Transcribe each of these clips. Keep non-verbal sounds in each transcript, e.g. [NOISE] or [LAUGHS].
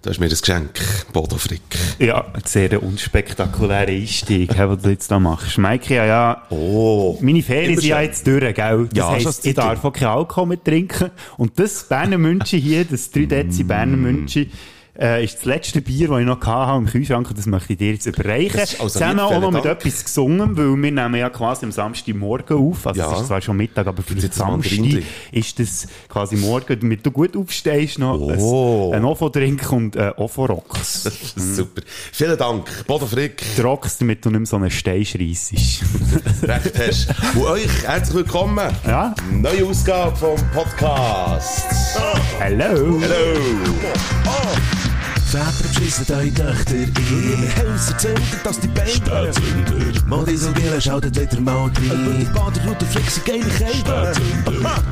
Du hast mir das Geschenk, Bodo Frick. Ja, ein sehr unspektakulärer Einstieg, den du jetzt da machst. Maike, ja, ja. Oh. Meine Ferien sind ja jetzt durch, gell? Das Ja, heisst, ich darf auch keinen Alkohol mehr trinken. Und das Berner München hier, das 3 Dezi Berner München, äh, ist das letzte Bier, das ich noch hatte im Kühlschrank das möchte ich dir jetzt überreichen. Also Zusammen auch noch mit Dank. etwas gesungen, weil wir nehmen ja quasi am Samstagmorgen auf. Also Ja. es ist zwar schon Mittag, aber für den ein Samstag ist das quasi morgen, damit du gut aufstehst, noch Oh. ein, ein Ofo-Drink und äh, Ofo-Rocks. [LAUGHS] Super. Vielen Dank, Bodo Frick. Die Rocks, damit du nicht mehr so einen Stein schreissest. [LAUGHS] Recht hast. Und euch herzlich willkommen. Ja. Neue Ausgabe vom Podcast. Hello! Hallo. Väter beschissen eure Töchter ein. Häuser zünden, dass die Beine und Billen schaltet wieder mal rein. Und die Baderroute flexen geile Kälte.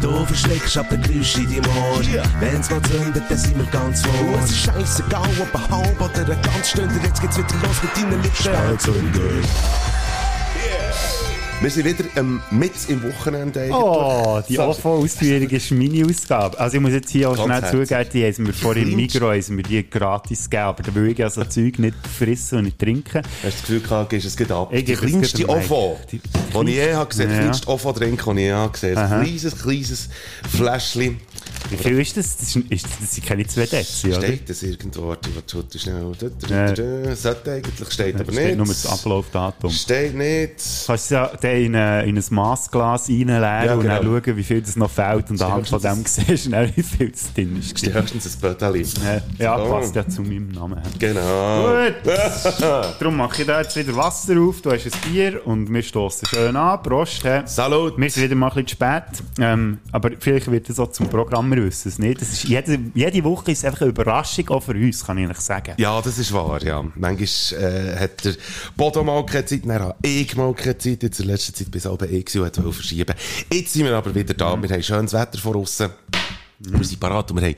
Du verschreckst ab der Geräusche in deinem Ohr. Wenn's mal zündet, dann sind wir ganz vor. Es ist scheissegal, ob ein halb oder ein ganz Stunde. Jetzt geht's wieder los mit deinen Lippen. Wir sind wieder ähm, mit im Wochenende eigentlich. Oh, die. OFO-Ausführung ist meine Ausgabe. Also ich muss jetzt hier auch Ganz schnell herzlich. zugeben, die haben mir vor im Migros haben die gratis gegeben, aber da will ich also Zeug nicht fressen und nicht trinken. Hast du das Gefühl gehabt, gehst es geht ab? Ich die kleinste OFO. Die- die ich je habe gesehen, Ja. die kleinste OFO-Drink, die ich je habe gesehen. Ein kleines, kleines Fläschchen. Wie viel ist das? Das, ist, ist, das sind keine zwei Dezi, oder? Steht das irgendwo? Warte, warte, schnell. Sollte eigentlich, steht aber steht nicht. nur das Ablaufdatum. Steht nicht. Kannst du ja den in, ein- in ein Massglas reinleeren Ja, und dann genau. schauen, wie viel das noch fehlt und anhand von dem [LAUGHS] siehst du dann, wie viel das drin ist. Steht höchstens ein Böteli. Ja, So. passt ja zu meinem Namen. Genau. Gut. [LAUGHS] Darum mache ich da jetzt wieder Wasser auf. Du hast ein Bier und wir stoßen schön an. Prost. He. Salut. Wir sind wieder mal ein bisschen spät. Ähm, aber vielleicht wird das auch zum Programm, wir wissen es nicht. Das ist jede, jede Woche ist es einfach eine Überraschung, auch für uns, kann ich eigentlich sagen. Ja, das ist wahr, ja. Manchmal äh, hat der Bodo mal keine Zeit, dann habe ich mal keine Zeit. Jetzt letzter Zeit bis halb ich und wollte verschieben. Jetzt sind wir aber wieder da. Wir haben schönes Wetter vor uns. Wir sind parat und wir haben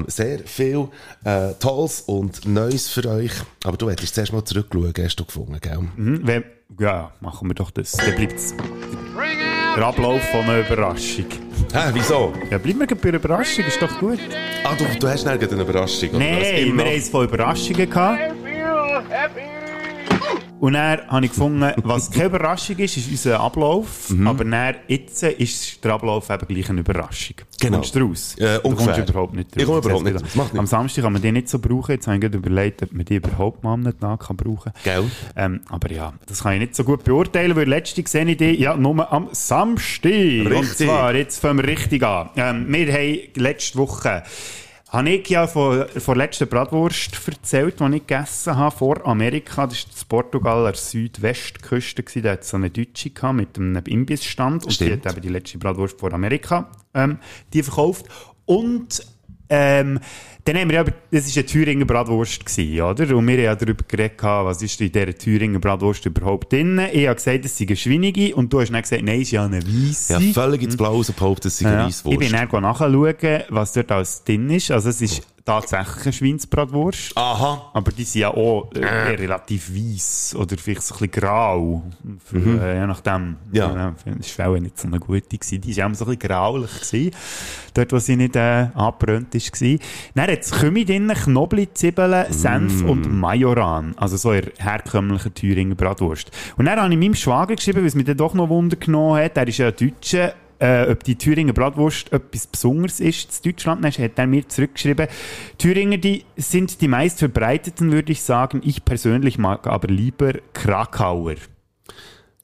ähm, sehr viel äh, Tolles und Neues für euch. Aber du hättest zuerst mal zurückschauen, hast du gefunden, gell? Mhm, wenn, ja, machen wir doch das. Dann bleibt der Ablauf von einer Überraschung. Hä, wieso? Ja, bleiben wir bei einer Überraschung, ist doch gut. Ah, du, du hast nicht eine Überraschung? Nein, Immer wir haben es von Überraschungen gehabt. Und dann habe ich gefunden, was keine Überraschung ist, ist unser Ablauf. Mhm. Aber dann, jetzt ist der Ablauf eben gleich eine Überraschung. Genau. Kommst du raus? Äh, du kommst überhaupt nicht Ich komme raus. überhaupt Das nicht raus. Macht nichts. Am Samstag kann man die nicht so brauchen. Jetzt habe ich überlegt, ob man die überhaupt mal am Tag kann brauchen Gell? ähm, Aber ja, das kann ich nicht so gut beurteilen, weil letzte sehe ich die ja nur am Samstag. Und Richtig. zwar, jetzt fangen wir richtig an. Ähm, wir haben letzte Woche habe ich ja von, von der letzten Bratwurst erzählt, die ich gegessen habe vor Amerika. Das war das Portugal an der Südwestküste. Da hat es so eine Deutsche gehabt mit einem Imbissstand. Und die hat eben die letzte Bratwurst vor Amerika ähm, die verkauft. Und ähm, dann haben wir ja, das war eine Thüringer Bratwurst, gewesen, oder? Und wir haben ja darüber geredet, was ist in dieser Thüringer Bratwurst überhaupt drin. Ich habe gesagt, es sei eine Schweinige und du hast dann gesagt, nein, es ist ja eine Weisse. Ja, völlig ins Blaue behauptet, es sei eine Ja. Weisswurst. Ich bin dann nachschauen, was dort alles drin ist. Also es ist tatsächlich eine Schweinsbratwurst. Aha. Aber die sind ja auch äh, eher relativ weiss oder vielleicht so ein bisschen grau. Für, äh, je nachdem. Mhm. Ja. Das war auch nicht so eine gute. Gewesen. Die war auch so ein bisschen graulich. Gewesen, dort, wo sie nicht äh, angebrannt ist. Gewesen. Dann hat es Kümmel drin, Knobli, Zwiebeln, Senf Mm. und Majoran. Also so eine herkömmliche Thüringer Bratwurst. Und dann habe ich meinem Schwager geschrieben, weil es mich dann doch noch Wunder genommen hat. Er ist ja ein Deutscher äh, ob die Thüringer Bratwurst etwas Besonderes ist in Deutschland. Dann hat er mir zurückgeschrieben, Thüringer die sind die meist verbreiteten, würde ich sagen. Ich persönlich mag aber lieber Krakauer.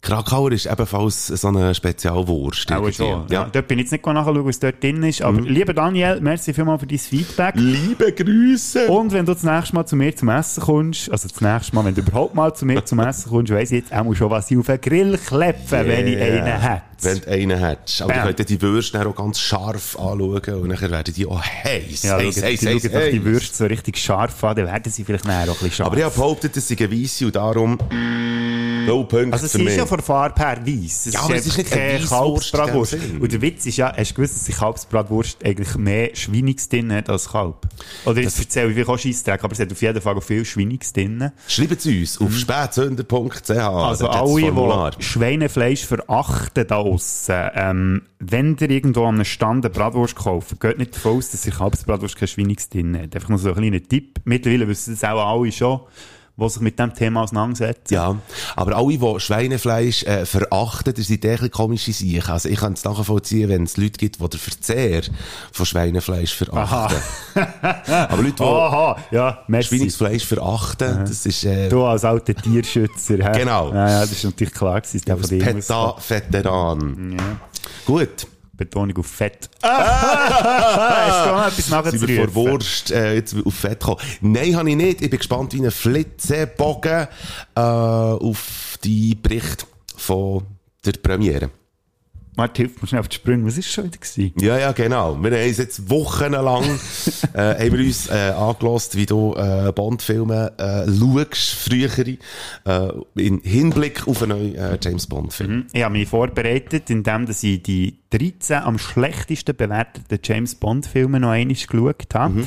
Krakauer ist ebenfalls so eine Spezialwurst. Auch schon. Ja. Ja. Mhm. Dort bin ich jetzt nicht nachschauen, was dort drin ist. Aber lieber Daniel, merci vielmals für dein Feedback. Liebe Grüße! Und wenn du das nächste Mal zu mir zum Essen kommst, also das nächste Mal, wenn du überhaupt mal zu mir zum Essen kommst, weiss ich jetzt auch schon, was ich auf den Grill klepfe, wenn ich einen hätte. Wenn du einen hättest. Aber Bam. du könntest die Würste auch ganz scharf anschauen und dann werden die auch heiß. Ja, heiß, heiß, die heiß, doch die heiß. Würste so richtig scharf an, dann werden sie vielleicht nachher auch ein bisschen scharf. Aber ich habe behauptet, sei eine Weisse und darum Null Punkte Also es ist mich. ja von der Farbe her weiss. Es Ja, aber es ist nicht keine Kalbsbratwurst. Und der Witz ist ja, hast du gewusst, dass die Kalbsbratwurst eigentlich mehr Schweiniges drin hat als Kalb? Oder jetzt erzähle ich vielleicht auch Scheissdreck, aber es hat auf jeden Fall auch viel Schweiniges drin. Schreibt es uns auf. Also hat's das Formular. alle, die Schweinefleisch verachten da aussen, ähm, wenn ihr irgendwo an einem Stand eine Bratwurst kauft, geht nicht davon aus, dass ihr Kalbsbratwurst kein Schweiniges drin hat. Einfach nur so ein kleiner Tipp. Mittlerweile wissen das auch alle schon, die sich mit dem Thema auseinandersetzen. Ja, aber alle, die Schweinefleisch äh, verachten, das sind echt komische Sachen. Also ich kann es nachvollziehen, wenn es Leute gibt, die den Verzehr von Schweinefleisch verachten. aber Leute, die Aha, ja. Schweinefleisch verachten, das ist... Äh, Du als alter Tierschützer. Genau. Ja, ja, das ist natürlich klar, muss kommen. PETA-Veteran. Ja. Gut. Betonung auf Fett. [LAUGHS] Hast du noch etwas Sind wir nachzurufen? vor Wurst äh, jetzt auf Fett gekommen? Nein, habe ich nicht. Ich bin gespannt wie ein Flitzebogen äh, auf die Bericht von der Premiere. Martin, hilf mir schnell auf die Sprünge. Was war schon wieder? Gewesen? Ja, ja, genau. Wir haben uns jetzt wochenlang [LAUGHS] äh, haben wir uns äh, angelost, wie du äh, Bond-Filme äh, schaust, frühere, äh, in Hinblick auf einen neuen äh, James-Bond-Film. Ich habe mich vorbereitet, indem dass ich die 13 am schlechtesten bewerteten James Bond-Filme noch einmal geschaut habe.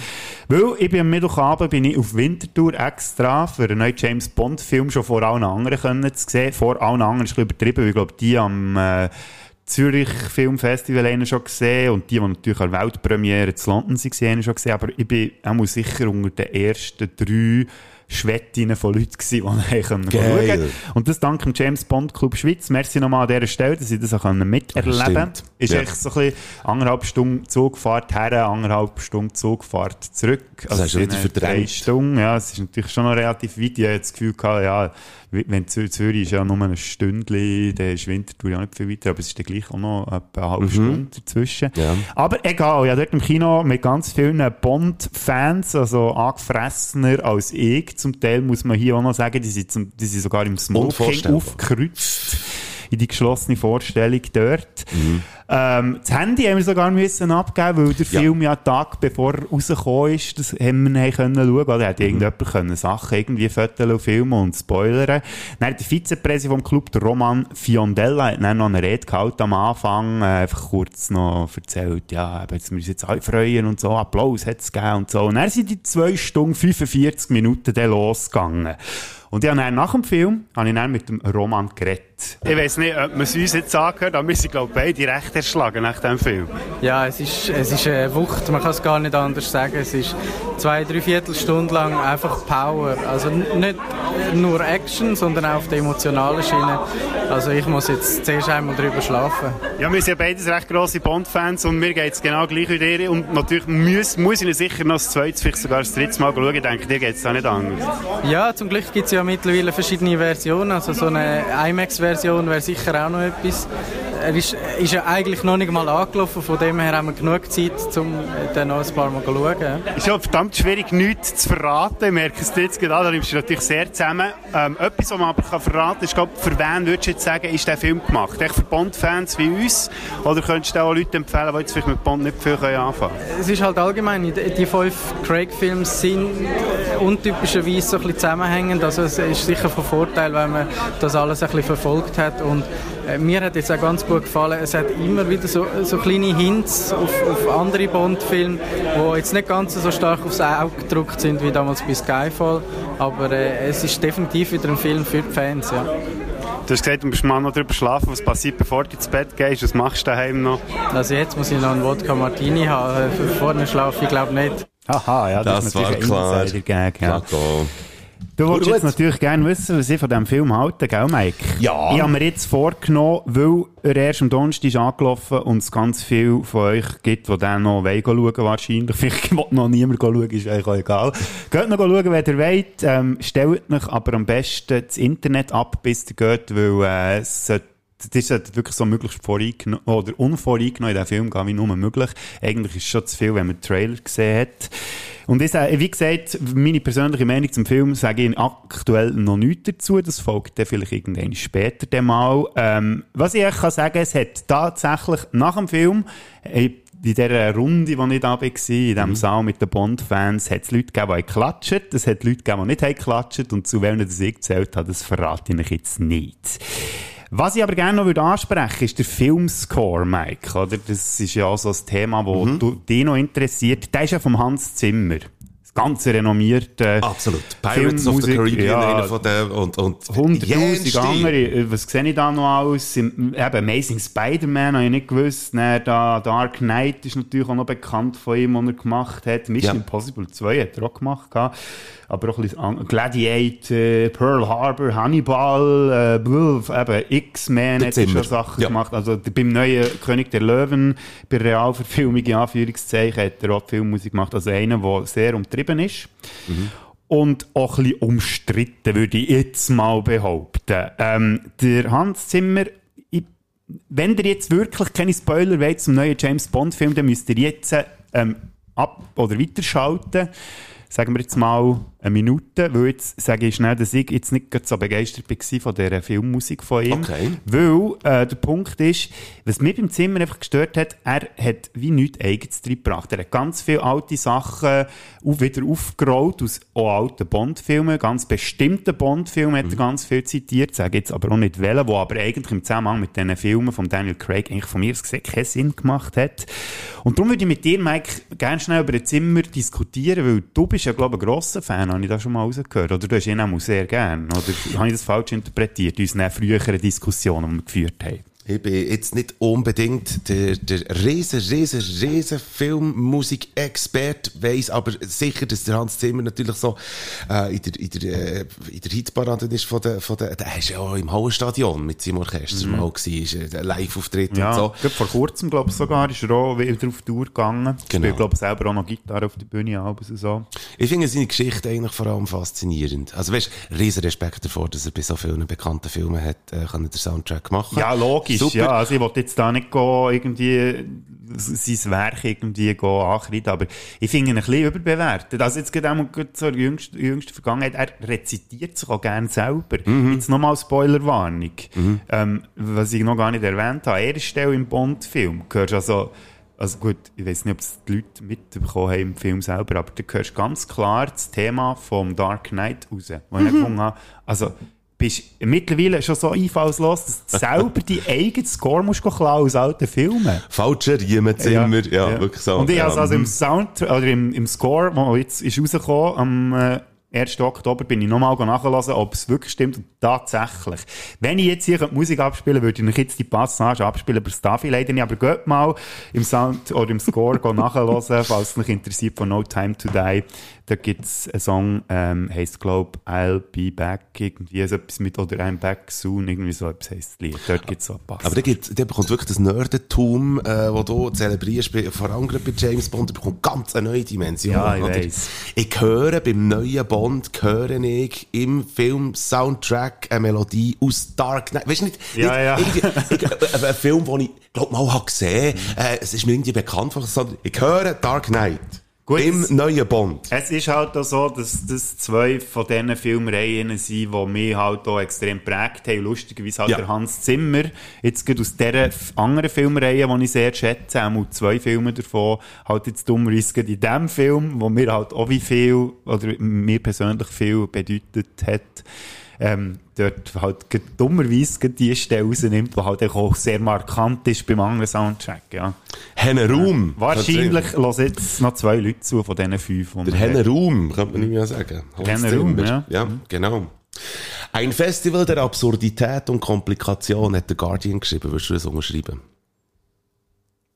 Weil ich bin am Mittwochabend bin ich auf Winterthur extra für einen neuen James Bond-Film schon vor allen anderen können zu sehen. Vor allen anderen ist ein bisschen übertrieben, weil ich glaube, die am äh, Zürich Filmfestival wir schon gesehen und die, die natürlich an der Weltpremiere zu London waren, wir schon gesehen. Aber ich bin auch sicher unter den ersten drei Schwettinnen von Leuten gewesen, die [LAUGHS] Geil. schauen Und das dank dem James Bond Club Schweiz. Merci nochmal an dieser Stelle, dass ich das auch miterleben Das konnte. Ist Ja. echt so ein bisschen anderthalb Stunden Zugfahrt her, anderthalb Stunden Zugfahrt zurück. Also hast du wieder verdrängt. Stunden, ja, es ist natürlich schon noch relativ weit. Ich habe das Gefühl gehabt, ja, wenn Zür Zürich ist ja nur ein Stündchen, dann ist Winterthur ja nicht viel weiter, aber es ist dann gleich auch noch eine halbe Stunde dazwischen. Ja. Aber egal, ja, dort im Kino mit ganz vielen Bond-Fans, also angefressener als ich. Zum Teil muss man hier auch noch sagen, die sind, zum, die sind sogar im Smoking aufgekreuzt. In die geschlossene Vorstellung dort. Ähm, das Handy haben wir sogar müssen abgeben, weil der Ja. Film ja einen Tag bevor er rausgekommen ist, das haben wir nicht können schauen. Oder hat irgendjemand können Sachen irgendwie fotografieren und filmen und spoilern. Dann hat der Vizepräsident vom Club, der Roman Fiondella, hat dann noch eine Rede gehalten am Anfang, äh, einfach kurz noch erzählt, ja, eben, jetzt müssen wir uns jetzt alle freuen und so, Applaus hat es gegeben und so. Und dann sind die 2 Stunden 45 Minuten dann losgegangen. Und ich habe nach dem Film habe ich dann mit dem Roman geredet. Ich weiß nicht, ob man es uns jetzt angehört, aber wir sind, glaube ich, beide recht erschlagen nach dem Film. Ja, es ist, es ist eine Wucht, man kann es gar nicht anders sagen. Es ist zwei, drei Viertelstunden lang einfach Power. Also nicht nur Action, sondern auch auf der emotionalen Schiene. Also ich muss jetzt zuerst einmal drüber schlafen. Ja, wir sind ja beides recht grosse Bond-Fans und mir geht es genau gleich wie dir. Und natürlich muss, muss ich sicher noch das zweite, vielleicht sogar das dritte Mal schauen. Ich denke, dir geht es da nicht anders. Ja, zum Glück gibt es ja mittlerweile verschiedene Versionen. Also so eine IMAX-Version wäre sicher auch noch etwas. Er ist, ist ja eigentlich noch nicht mal angelaufen, von dem her haben wir genug Zeit, um dann noch ein paar Mal zu schauen. Es ist ja verdammt schwierig, nichts zu verraten. Ich merke es jetzt gerade da nimmst du natürlich sehr zusammen. Ähm, etwas, was man aber kann verraten kann, ist, glaub, für wen würdest du jetzt sagen, ist der Film gemacht? Echt für Bond-Fans wie uns? Oder könntest du auch Leute empfehlen, die jetzt vielleicht mit Bond nicht viel können anfangen Es ist halt allgemein, die fünf Craig-Filme sind untypischerweise so ein bisschen zusammenhängend. Also es ist sicher von Vorteil, wenn man das alles ein bisschen verfolgt hat. Und mir hat jetzt auch ganz gut gefallen, es hat immer wieder so, so kleine Hints auf, auf andere Bond-Filme, die jetzt nicht ganz so stark aufs Auge gedruckt sind wie damals bei Skyfall. Aber äh, es ist definitiv wieder ein Film für die Fans. Ja. Du hast gesagt, du musst mal noch drüber schlafen, was passiert, bevor du ins Bett gehst. Was machst du daheim noch? Also jetzt muss ich noch einen Wodka Martini haben. Äh, Vorne schlafe ich glaube nicht. Aha, ja, das, Das ist war natürlich klar. ein Insider-Gag. Ja. Du wolltest jetzt natürlich gerne wissen, was ich von diesem Film halte, gell, Mike? Ja. Ich habe mir jetzt vorgenommen, weil er erst am Donnerstag ist angelaufen und es ganz viele von euch gibt, die dann noch wollen schauen wahrscheinlich. [LAUGHS] Vielleicht will noch niemand schauen, ist eigentlich auch egal. Geht noch schauen, wenn ihr wollt. Ähm, stellt euch aber am besten das Internet ab, bis ihr geht, weil äh, es sollte das ist wirklich so möglichst voreingenommen, oder unvoreingenommen in den Film gehen wie nur möglich. Eigentlich ist es schon zu viel, wenn man den Trailer gesehen hat. Und ich sage, wie gesagt, meine persönliche Meinung zum Film sage ich aktuell noch nichts dazu. Das folgt dann vielleicht irgendwann später dann mal. Ähm, was ich euch kann sagen, es hat tatsächlich nach dem Film, in dieser Runde, die ich da war, in diesem Saal mit den Bond-Fans, hat es Leute gegeben, die geklatscht, es hat Leute gegeben, die nicht geklatscht und zu welchen das ich gezählt habe, das verrate ich euch jetzt nicht. Was ich aber gerne noch würde ansprechen ist der Filmscore, Mike. Oder? Das ist ja auch so ein Thema, das du, dich noch interessiert. Der ist ja vom Hans Zimmer. Das ganze renommierte Absolut. Pirates of the Filmmusik, Caribbean, ja. einer von den, und, und 100'000 jenste. andere. Äh, Was sehe ich da noch alles? Eben Amazing Spider-Man habe ich nicht gewusst. Dann da Dark Knight ist natürlich auch noch bekannt von ihm, was er gemacht hat. Mission Ja. Impossible 2 hat er auch gemacht. Aber auch ein bisschen Gladiator, Pearl Harbor, Hannibal, äh, Wolf, eben X-Men hat schon. Sachen Ja. gemacht. Also beim neuen König der Löwen, bei Realverfilmung in Anführungszeichen, hat er auch Filmmusik gemacht. Also einer, der sehr umtrieben ist. Und auch ein bisschen umstritten, würde ich jetzt mal behaupten. Ähm, der Hans Zimmer, ich, wenn ihr jetzt wirklich keine Spoiler wollt zum neuen James Bond-Film, dann müsst ihr jetzt ähm, ab- oder weiterschalten. Sagen wir jetzt mal eine Minute, weil jetzt sage ich schnell, dass ich jetzt nicht so begeistert war von dieser Filmmusik von ihm. Okay. Weil äh, der Punkt ist, was mich beim Zimmer einfach gestört hat, er hat wie nichts Eigenes gebracht. Er hat ganz viele alte Sachen auf, wieder aufgerollt aus auch alten Bond-Filmen, ganz bestimmten Bond-Filmen hat er ganz viel zitiert, sage jetzt aber auch nicht welche, wo aber eigentlich im Zusammenhang mit diesen Filmen von Daniel Craig eigentlich von mir aus gesehen keinen Sinn gemacht hat. Und darum würde ich mit dir, Mike, gerne schnell über den Zimmer diskutieren, weil du bist ja, glaube ich, ein grosser Fan, habe ich da schon mal rausgehört. Oder du hast ihn auch sehr gerne. Oder habe ich das falsch interpretiert in unseren früheren Diskussionen, die wir geführt haben? Ich bin jetzt nicht unbedingt der, der riesen, riesen, riesen Filmmusik-Expert, weiss aber sicher, dass der Hans Zimmer natürlich so äh, in der, in der, äh, in der Hitparade ist von der, von der, der ist ja auch im Hauenstadion mit seinem Orchester mal gewesen, ist ein Live-Auftritt Ja, und so. gerade vor kurzem, glaube ich, sogar, ist er auch wieder auf Tour gegangen. Genau. Spielt, glaube ich, selber auch noch Gitarre auf der Bühne, und so. Ich finde seine Geschichte eigentlich vor allem faszinierend. Also weißt, riesen Respekt davor, dass er bei so vielen bekannten Filmen hat, äh, kann den Soundtrack machen. Ja, logisch, Super. ja. Also ich wollte jetzt da nicht go, irgendwie sein Werk irgendwie go ankreiden, aber ich finde ihn ein bisschen überbewertet. Also jetzt gerade auch mal zur jüngsten, jüngsten Vergangenheit, er rezitiert sich auch gerne selber. Jetzt nochmal Spoilerwarnung. Ähm, was ich noch gar nicht erwähnt habe, er ist Stelle im Bond-Film, gehörst also also gut, ich weiß nicht, ob es die Leute mitbekommen haben im Film selber, aber du hörst ganz klar das Thema vom Dark Knight raus, wo ich gefunden habe, also bist mittlerweile schon so einfallslos, dass du selber die [LAUGHS] eigenen Score musst klauen aus alten Filmen. Falscher Riemenzimmer, ja, wirklich so. Und ich ja. habe also im Sound, oder im, im Score, der jetzt ist rausgekommen, am äh, 1. Oktober, bin ich nochmal nachgelesen, ob es wirklich stimmt. Und tatsächlich. Wenn ich jetzt hier die Musik abspielen würde, würde ich jetzt die Passage abspielen, aber das darf ich leider nicht. Aber geht mal im Sound oder im Score nachhören, [LAUGHS] falls es euch interessiert, von No Time to Die. Da gibt es einen Song, ähm, heisst, glaube I'll Be Back, irgendwie so etwas mit, oder I'm Back Soon, irgendwie so etwas heisst das Lied. Dort gibt es so einen Pass. Aber der, gibt, der bekommt wirklich das Nerdentum, äh, das du zelebrierst, vor allem gerade bei James Bond, der bekommt ganz eine neue Dimension. Ja, ich oder? weiss. Ich höre beim neuen Bond, höre ich im Film-Soundtrack eine Melodie aus Dark Knight. Weißt du nicht, Ja, ja. irgendwie- ich, äh, ein Film, den ich, glaub mal, habe gesehen, äh, es ist mir irgendwie bekannt, ich höre Dark Knight. Gut, Im es- neuen Bond. Es ist halt auch so, dass das zwei von diesen Filmreihen sind, die mich halt auch extrem prägt haben. Lustigerweise halt Ja. der Hans Zimmer, jetzt gerade aus dieser anderen Filmreihe, die ich sehr schätze, auch zwei Filme davon, halt jetzt dummerweise gerade in dem Film, wo mir halt auch wie viel, oder mir persönlich viel bedeutet hat, ähm, dort halt dummerweise die Stelle rausnimmt, die halt auch sehr markant ist beim anderen Soundtrack, ja. Henne Raum. Wahrscheinlich hören jetzt noch zwei Leute zu von diesen fünf. Der Henne Raum, könnte man nicht mehr sagen. Henne Raum, ja. Ja, genau. Ein Festival der Absurdität und Komplikation hat der Guardian geschrieben. Würdest du das unterschreiben?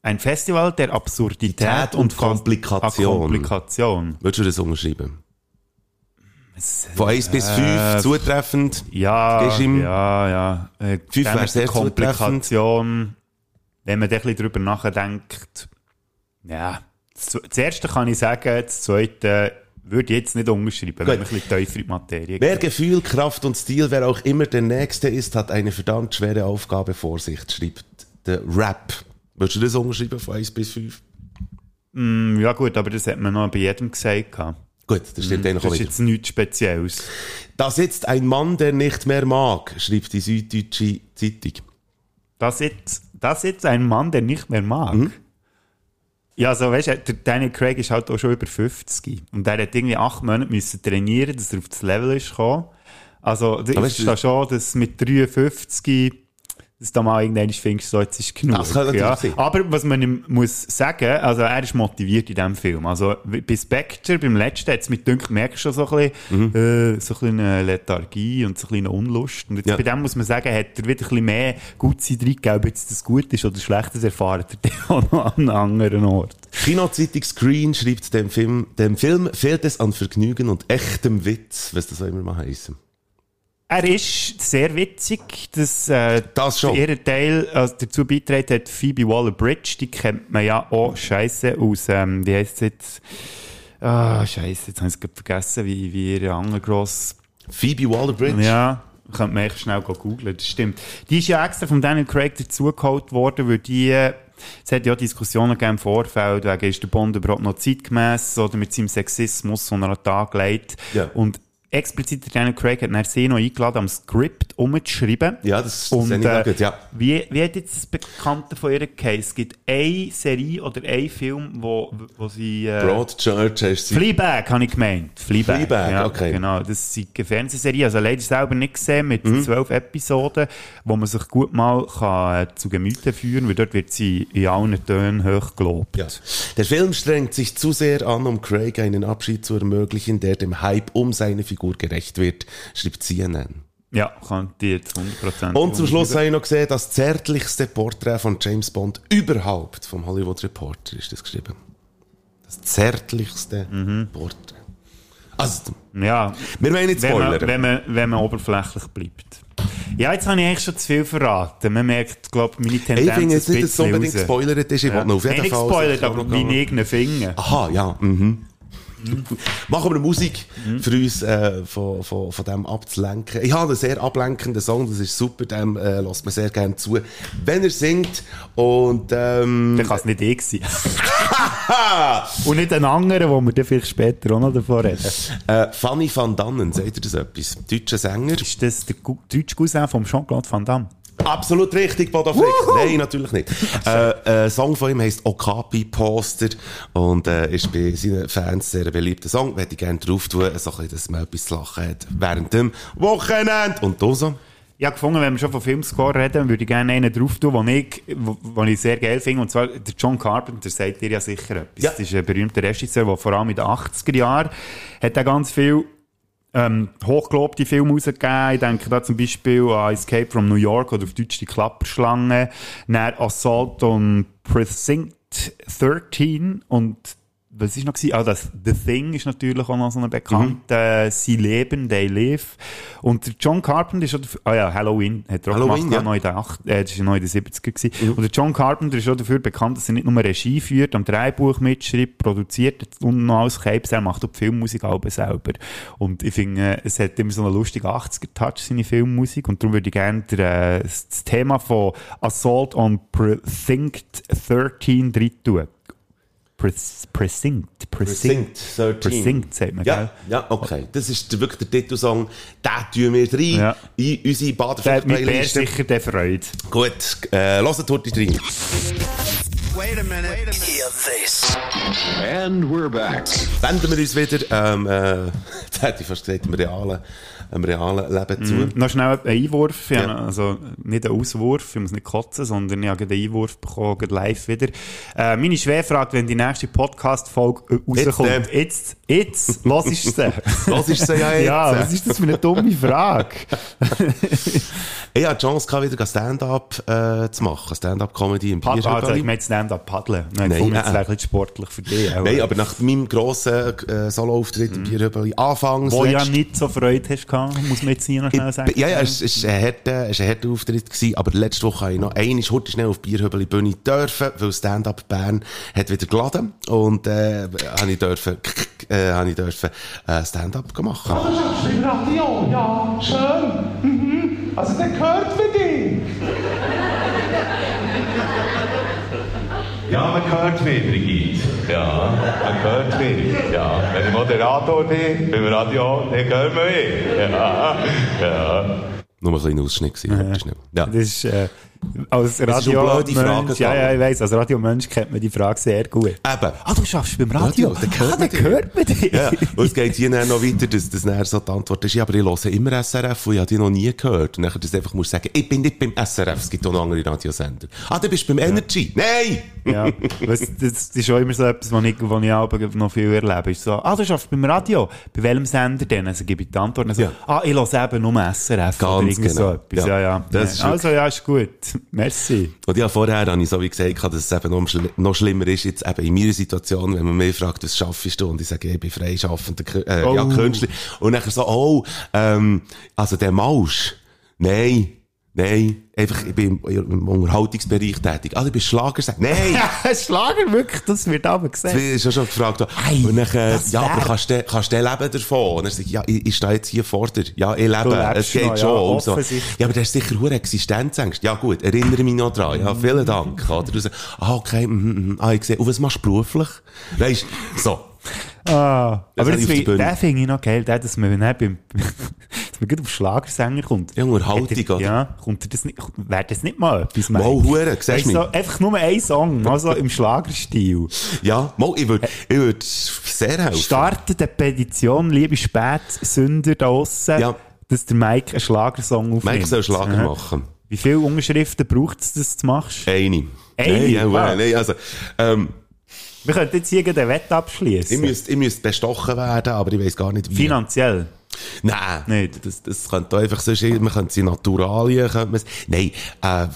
Ein Festival der Absurdität Tät und und Komplikation. Komplikation. Würdest du das unterschreiben? Von 1 bis Äh, 5 zutreffend. Ja, ja, ja. Äh, Fünf dann wäre mit sehr Komplikation, wenn man da ein bisschen drüber nachdenkt, ja, das erste kann ich sagen, das zweite würde ich jetzt nicht unterschreiben, wenn man ein bisschen tiefer in die Materie Wer. Gefühl, Kraft und Stil, wer auch immer der Nächste ist, hat eine verdammt schwere Aufgabe vor sich, schreibt der Rap. Würdest du das unterschreiben von 1 bis 5? Mm, Ja gut, aber das hat man noch bei jedem gesagt. gehabt. Gut, das stimmt eigentlich Das ist jetzt nichts Spezielles. Da sitzt ein Mann, der nicht mehr mag, schreibt die Süddeutsche Zeitung. Das jetzt, das jetzt ein Mann, der nicht mehr mag. Mhm. Ja, also weißt du, der Daniel Craig ist halt auch schon über 50 und er hat irgendwie acht Monate müssen trainieren, dass er auf das Level ist gekommen. Also, weißt du- verstehe schon, dass mit 53 dass du mal irgendwann findest, so, jetzt ist genug. Das kann natürlich ja. sein. Aber was man ihm muss sagen, also er ist motiviert in diesem Film. Also bei Spectre, beim letzten, es mit Dünk merkst du schon so ein bisschen, Mhm. äh, so ein bisschen eine Lethargie und so ein bisschen eine Unlust. Und jetzt Ja. bei dem muss man sagen, hat er wieder ein bisschen mehr Gutzeit reingegeben, ob jetzt das gut ist oder schlecht, das erfahrt er [LAUGHS] dann auch noch an einem anderen Ort. Kinozeitung Screen schreibt dem Film, dem Film fehlt es an Vergnügen und echtem Witz, was das auch immer mal heißen. Er ist sehr witzig, dass äh, Das ihren Teil also dazu beigetragen hat Phoebe Waller-Bridge, die kennt man ja auch scheiße aus, ähm, wie heisst es jetzt? Ah, scheiße, jetzt habe ich es gerade vergessen, wie, wie ihre andere grosse Phoebe Waller-Bridge. Ja, könnte man echt schnell googeln, das stimmt. Die ist ja extra von Daniel Craig dazugeholt worden, weil die, äh, es hat ja auch Diskussionen gegeben im Vorfeld, wegen ist der Bond überhaupt noch zeitgemäß oder mit seinem Sexismus, den er an den Tag legt. Ja. Und explizit Daniel Craig hat dann sie noch eingeladen, am Skript umzuschreiben. Ja, das, habe ich äh, gut, ja. Wie, wie hat jetzt das Bekannte von ihr geheißen? Es gibt eine Serie oder einen Film, wo, wo sie... Äh, Broadchurch hast du Fleabag habe ich gemeint. Fleabag. Fleabag, ja, okay. Genau, das ist eine Fernsehserie, also leider selber nicht gesehen, mit Mhm. zwölf Episoden, wo man sich gut mal kann, äh, zu Gemüte führen weil dort wird sie in allen Tönen hoch gelobt. Ja. Der Film strengt sich zu sehr an, um Craig einen Abschied zu ermöglichen, der dem Hype um seine Figur gerecht wird, schreibt CNN. Ja, kann die jetzt 100% Und zum Schluss habe ich noch gesehen, das zärtlichste Porträt von James Bond überhaupt vom Hollywood Reporter ist das geschrieben. Das zärtlichste Mhm. Porträt. Also, Ja, wir wollen nicht wenn man, spoilern. wenn, man, wenn man oberflächlich bleibt. Ja, jetzt habe ich eigentlich schon zu viel verraten. Man merkt, glaube meine Tendenz ich finde jetzt nicht, dass es unbedingt raus. gespoilert ist. Ich Ja. wollte noch auf jeden Nein, nicht Fall... gespoilert, aber wie ich ihn finde. Aha, ja. Mhm. Machen wir Musik für uns äh, von, von, von dem abzulenken. Ich habe einen sehr ablenkenden Song, das ist super, dem äh, lässt man sehr gerne zu, wenn er singt. Und ähm, Dann kann es nicht ich sein. [LAUGHS] Und nicht ein anderer, wo wir dann vielleicht später auch noch davon reden. äh, Fanny van Dannen, sagt ihr das etwas? Deutscher Sänger. Ist das der Gu- deutsche Cousin vom Jean-Claude Van Damme? Absolut richtig, Bodo Frick. Nein, natürlich nicht. [LAUGHS] äh, ein Song von ihm heisst Okapi Poster und äh, ist bei seinen Fans sehr ein beliebter Song. Würde ich gerne drauf tun, so ein bisschen, dass man etwas zu lachen hat während dem Wochenende. Und du so? Ich habe gefunden, wenn wir schon von Filmscore reden, würde ich gerne einen drauf tun, den ich, wo, wo ich sehr geil finde. Und zwar der John Carpenter, sagt dir ja sicher etwas. Ja. Das ist ein berühmter Regisseur, der vor allem in den 80er Jahren hat er ganz viel ähm, hochgelobte Filme rausgegeben. Ich denke da zum Beispiel an Escape from New York oder auf Deutsch die Klapperschlange, dann Assault on Precinct 13 und was ist noch gewesen? Ah, das The Thing ist natürlich auch noch so ein bekannter, äh, Sie leben, They live. Und der John Carpenter ist schon, dafür, ah ja, Halloween hat er auch Halloween, gemacht, ja. in den, acht, äh, das war noch in den 70er gewesen. Und der John Carpenter ist auch dafür bekannt, dass er nicht nur Regie führt, am Drehbuch mitschreibt, produziert und noch alles Krebs, er macht auch die Filmmusik auch selber. Und ich finde, es hat immer so einen lustigen 80er-Touch, seine Filmmusik, und darum würde ich gerne der, äh, das Thema von Assault on Precinct 13 drin tun. Precinct, Precinct, Precinct 13. Precinct, sagt man, Ja, gell? ja, okay. Das ist wirklich der Titelsong. Den tun wir rein Ja. in unsere Baderfleck-Playliste. sicher der Freude. Gut, äh, hört heute rein. Hear this. And we're back. Wenden wir uns wieder, ähm, äh, [LAUGHS] jetzt hätte ich fast gesagt, im realen, im realen Leben zu. Noch schnell ein Einwurf, ja. Also nicht ein Auswurf, ich muss nicht kotzen, sondern ich habe einen Einwurf bekommen, live wieder. Äh, meine Schwerfrage, wenn die nächste Podcast-Folge äh, rauskommt, jetzt, jetzt, los ist sie. [LAUGHS] Was ist sie ja jetzt? ja, was ist das für eine dumme Frage? [LAUGHS] Ich hatte die Chance, wieder Stand-up äh, zu machen. Stand-up-Comedy im Pad- Stand-up paddeln. Nein, Nein, das äh. ein bisschen sportlich für dich. auch. Nein, aber nach meinem grossen äh, Solo-Auftritt im Bierhöckeli anfangs... Wo ja nicht so Freude hast gehabt, muss man jetzt hier noch schnell sagen. Ja, ja, es es war ein harter, ein harter Auftritt, gewesen, aber letzte Woche habe ich noch einmal heute schnell auf Bierhöbeli Bühne dürfen, weil Stand-Up Bern hat wieder geladen und äh, habe ich dürfen, äh, habe ich dürfen äh, Stand-Up gemacht. Im Radio, ja, schön. Mhm. Also der gehört für dich. Ja, man hört mich, Brigitte. Ja, man hört mich. Ja, wenn ich Moderator bin, beim Radio, dann hört man mich. Ja, ja. Nur mal ein kleiner Ausschnitt gewesen, ja. Ja. Das ist, äh, Als Radio blöde Fragen Mensch, ja, ja, ich weiss, als Radio-Mensch kennt man die Frage sehr gut. Eben. Ah, du schaffst beim Radio? Radio, dann hört ah, dich. hört man dich. Ja, und es geht hier noch weiter, dass, dass dann so die Antwort ist, ja, aber ich höre immer SRF und ich habe die noch nie gehört. Und dann dass du einfach musst sagen, ich bin nicht beim SRF, es gibt auch noch andere Radiosender. Ah, du bist beim Energy. Nein! Ja, weiss, das ist auch immer so etwas, was ich, was ich aber noch viel erlebe. Ist so, ah, du schaffst beim Radio. Bei welchem Sender denn? Also gebe ich die Antwort. Also, Ja. ah, ich höre eben nur SRF. oder Ganz so genau. etwas. Ja. Ja, ja. Das ist also, ja, ist gut. Merci. Und ja, vorher habe ich so wie gesagt, dass es eben noch, schli noch schlimmer ist, jetzt eben in meiner Situation, wenn man mich fragt, was schaffst du? Und ich sage, ich bin freischaffender, äh, ja, Oh. Künstler. Und dann so, oh, ähm, also der Mausch. Nein. Nein. Einfach, ich bin im, Unterhaltungsbereich tätig. Ah, du bist Schlagersänger. Nein! [LAUGHS] Schlager, wirklich, das wird aber Das gesagt. ist ja schon gefragt. Ei, und dann, äh, das ja, aber kannst du, kannst du leben davon? Und er sagt, ja, ich, ich stehe jetzt hier vor dir. Ja, ich lebe. Es geht noch, schon. ja, Und so. Ja, aber der ist sicher hohe Existenzängst. Ja, gut, erinnere mich noch dran. Ja, vielen Dank. Oder? Du sagst, ah, okay, mhm, mhm. ah, ich sehe. Und was machst du beruflich? Weißt so. Ah, Das aber das, den finde ich noch geil, dass man, dann beim, [LAUGHS] man gerade auf Schlagersänger kommt. Ja, Unterhaltung, er- oder? Ja, kommt er das nicht, wäre das nicht mal etwas, Mal Mike? hure, siehst du so, einfach nur ein Song, mal so im Schlagerstil. [LAUGHS] Ja, mal, ich würde, ich würde sehr helfen. Startet eine Petition, liebe Spätsünder da draussen, Ja. dass der Mike einen Schlagersong aufnimmt. Mike soll Schlager Aha. machen. Wie viele Unterschriften braucht es, dass du das machst? Eine. Eine? Nein, ja, Ah. nein, also, ähm, Wir könnten jetzt hier gerade eine Wette ich abschließen. müsste, ich müsste bestochen werden, aber ich weiss gar nicht wie. Finanziell. Nein, Nicht. Das, das könnte einfach so sein, man könnte sie Naturalien, könnte man nein, äh,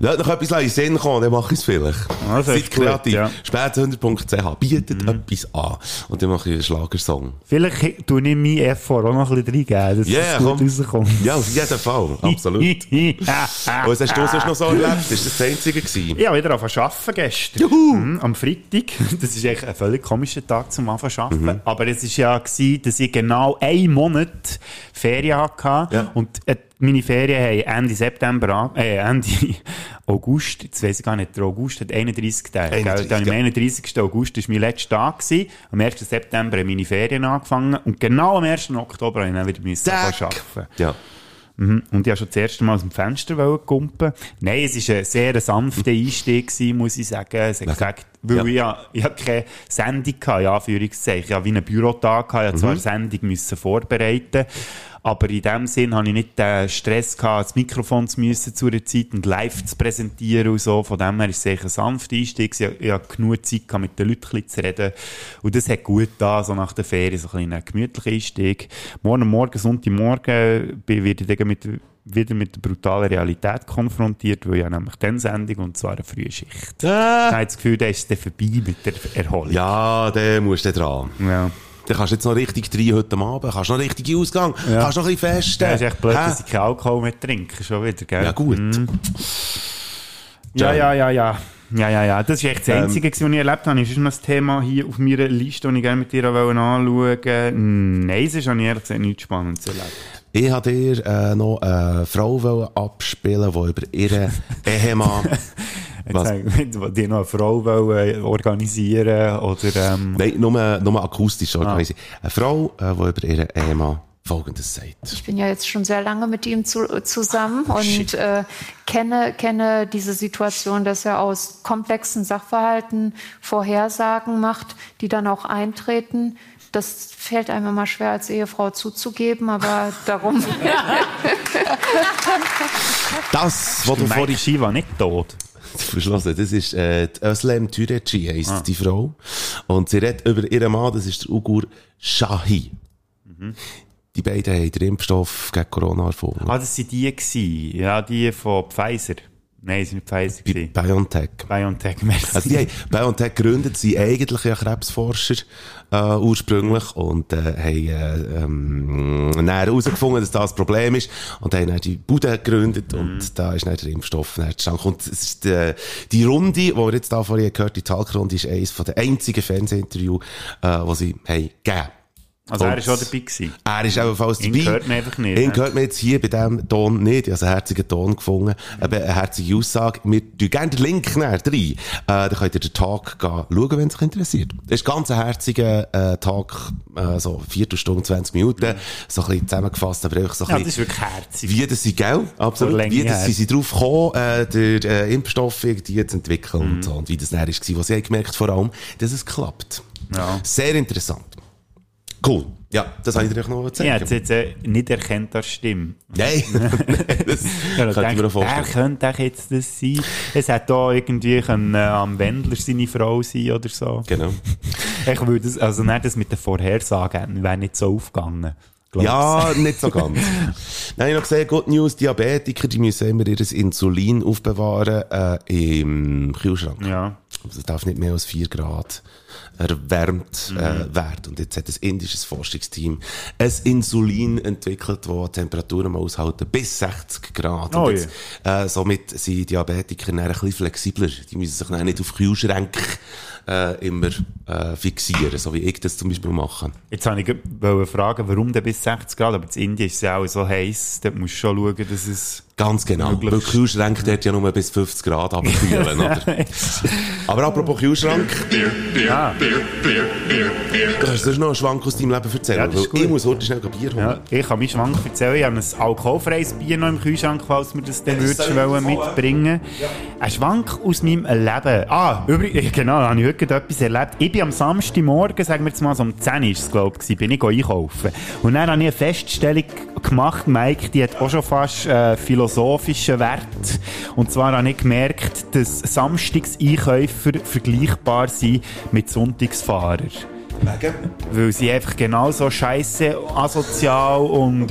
Lass noch etwas in den Sinn kommen, dann mache ich es vielleicht. Ah, Seid kreativ. ja. Spätsünder.ch bietet etwas an. Und dann mache ich einen Schlagersong. Vielleicht tue ich meinen Effort auch noch ein bisschen reingeben, dass Ja, es gut komm. rauskommt. Ja, auf jeden Fall. Absolut. [LAUGHS] Was hast du sonst noch so erlebt? Ist das das Einzige gewesen? Ich habe wieder angefangen zu arbeiten gestern. Mhm, am Freitag. [LAUGHS] Das ist eigentlich ein völlig komischer Tag zum Anfang zu arbeiten. Mhm. Aber es war ja, gewesen, dass ich genau einen Monat Ferien hatte. Ja. Und äh, meine Ferien haben Ende September, an, äh, Ende [LAUGHS] August, jetzt weiss ich gar nicht, der August hat 31 Tage. 31, gell? Dann Am ja. 31. August war mein letzter Tag. Gewesen. Am 1. September haben meine Ferien angefangen. Und genau am 1. Oktober habe ich dann wieder müssen arbeiten. Ja. Mhm. Und ich wollte schon das erste Mal aus dem Fenster kumpen. Nein, es war ein sehr sanfter Einstieg, gewesen, muss ich sagen. Es hat gesagt, weil Ja. ich, ja, ich hatte keine Sendung, hatte, in Anführungszeichen. Ich hatte wie einen Bürotag, ich hatte zwar eine Sendung müssen vorbereiten aber in dem Sinn hatte ich nicht den Stress, gehabt, das Mikrofon zu müssen zu einer Zeit und live zu präsentieren und so. Von dem her ist es ein sanfter Einstieg. Ich, ich hatte genug Zeit, gehabt, mit den Leuten zu reden. Und das hat gut da, so nach der Ferien, so ein, bisschen ein gemütlicher Einstieg. Morgen, morgen, Sonntagmorgen, werde ich dann mit, wieder mit der brutalen Realität konfrontiert, weil ich habe nämlich dann Sendung, und zwar eine frühe Schicht. Ich habe das Gefühl, da ist es vorbei mit der Erholung. Ja, dann musst du dran. Ja. Dann kannst du jetzt noch richtig rein heute Abend, kannst noch richtig Ausgang, kannst noch ein bisschen festen. Das ist echt blöd, Hä? dass ich keinen Alkohol mehr trinke, schon wieder, gell? Ja, gut. Ja, ja, ja, ja. Ja, ja, ja. Das ist echt das Ähm, Einzige, was ich erlebt habe. Ist noch ein Thema hier auf meiner Liste, das ich gerne mit dir anschauen wollte? Nein, es ist ich ehrlich gesagt nichts Spannendes erlebt. Ich wollte dir äh, noch eine Frau wollen abspielen, die über ihren [LAUGHS] Ehemann... [LAUGHS] Die noch eine Frau wollen organisieren oder... Ähm, Nein, nur, nur akustisch Ah. organisiert. Eine Frau, äh, die über ihren Ehemann Folgendes sagt. Ich bin ja jetzt schon sehr lange mit ihm zu, zusammen und äh, kenne, kenne diese Situation, dass er aus komplexen Sachverhalten Vorhersagen macht, die dann auch eintreten. Das fällt einem immer schwer als Ehefrau zuzugeben, aber [LAUGHS] darum. Das, was du vorhin Shiva nicht tot. Verschlossen das ist äh, die Özlem Türeci, heisst Ah. die Frau. Und sie redet über ihren Mann, das ist der Ugur Shahi. Mhm. Die beiden haben den Impfstoff gegen Corona erfunden. Ah, das waren die gewesen. Ja, die von Pfizer. Nein, sie sind nicht Pfizer Bei. BioNTech. BioNTech, [LAUGHS] merci. Also die haben BioNTech gegründet, sind eigentlich ja Krebsforscher äh, ursprünglich und äh, haben äh, ähm, herausgefunden, dass das ein Problem ist und haben dann die Bude gegründet und da ist dann der Impfstoff zustande. Und es ist äh, die Runde, die wir jetzt da vorhin gehört die Talkrunde, ist eines der einzigen Fernsehinterviews, äh, die sie haben gegeben Also er Und- ist schon dabei gewesen. Er ist ebenfalls Ihn dabei. hört man einfach nicht, Ihn hört man jetzt hier bei diesem Ton nicht. Ich habe einen herzigen Ton gefunden. Eben eine herzige Aussage. Wir tun gerne den Link näher rein. Äh, da könnt ihr den Tag gehen schauen, wenn es euch interessiert. Das ist ganz ein herziger äh, Tag, äh, so Viertelstunde, 20 Minuten. So ein bisschen zusammengefasst, aber einfach so ein Ja, das bisschen, ist wirklich herzig. wie das sie, gell? Absolut. Wie das sie, sie drauf gekommen, äh, den äh, Impfstoff irgendwie zu entwickeln Mhm. und so. Und wie das näher war, was sie haben gemerkt vor allem, dass es klappt. Ja. Sehr interessant. Cool. Ja, das habe ich dir noch [LAUGHS] [LAUGHS] Ich zeigen. hätte es jetzt äh, nicht erkannt als Stimme. Nein, das Ja, könnte ich mir wer vorstellen. könnte auch jetzt das sein? Es hätte da irgendwie können, äh, am Wendler seine Frau sein oder so. Genau. Ich würde es, also nicht das mit den Vorhersagen, wäre nicht so aufgegangen. glaub's. Ja, nicht so ganz. [LAUGHS] Dann habe ich noch gesehen, Good News, Diabetiker, die müssen immer ihr Insulin aufbewahren äh, im Kühlschrank. Ja. Es darf nicht mehr als 4 Grad erwärmt Mhm. äh, werden. Und jetzt hat ein indisches Forschungsteam ein Insulin entwickelt, das Temperaturen aushalten bis 60 Grad. Oh Und je. jetzt, äh, somit sind Diabetiker dann ein bisschen flexibler. Die müssen sich dann nicht auf Kühlschränke äh, immer äh, fixieren, so wie ich das zum Beispiel mache. Jetzt wollte ich fragen, warum denn bis 60 Grad? Aber in Indien ist es ja auch so heiß, dort musst du schon schauen, dass es... Ganz genau. Möglichst- Weil Kühlschränke dort ja nur bis 50 Grad abkühlen, [LAUGHS] oder? Aber apropos Kühlschrank. Ah. Du kannst sonst noch einen Schwank aus deinem Leben erzählen. Ja, weil ich muss heute schnell Bier holen. Ja, ich kann meinen Schwank erzählen. Ich habe ein alkoholfreies Bier noch im Kühlschrank, falls mir das dann würdest soll wollen mitbringen. Ein Schwank aus meinem Leben. Ah, übrigens, [LAUGHS] genau, da habe ich heute etwas erlebt. Ich bin am Samstagmorgen, sagen wir jetzt mal so um 10 Uhr, glaube ich, bin ich einkaufen. Und dann habe ich eine Feststellung gemacht, Mike, die hat auch schon fast äh, philosophischen Wert. Und zwar habe ich gemerkt, dass Samstagseinkäufer vergleichbar sind mit Sonntagsfahrern. Weil sie einfach genauso scheiße, asozial und.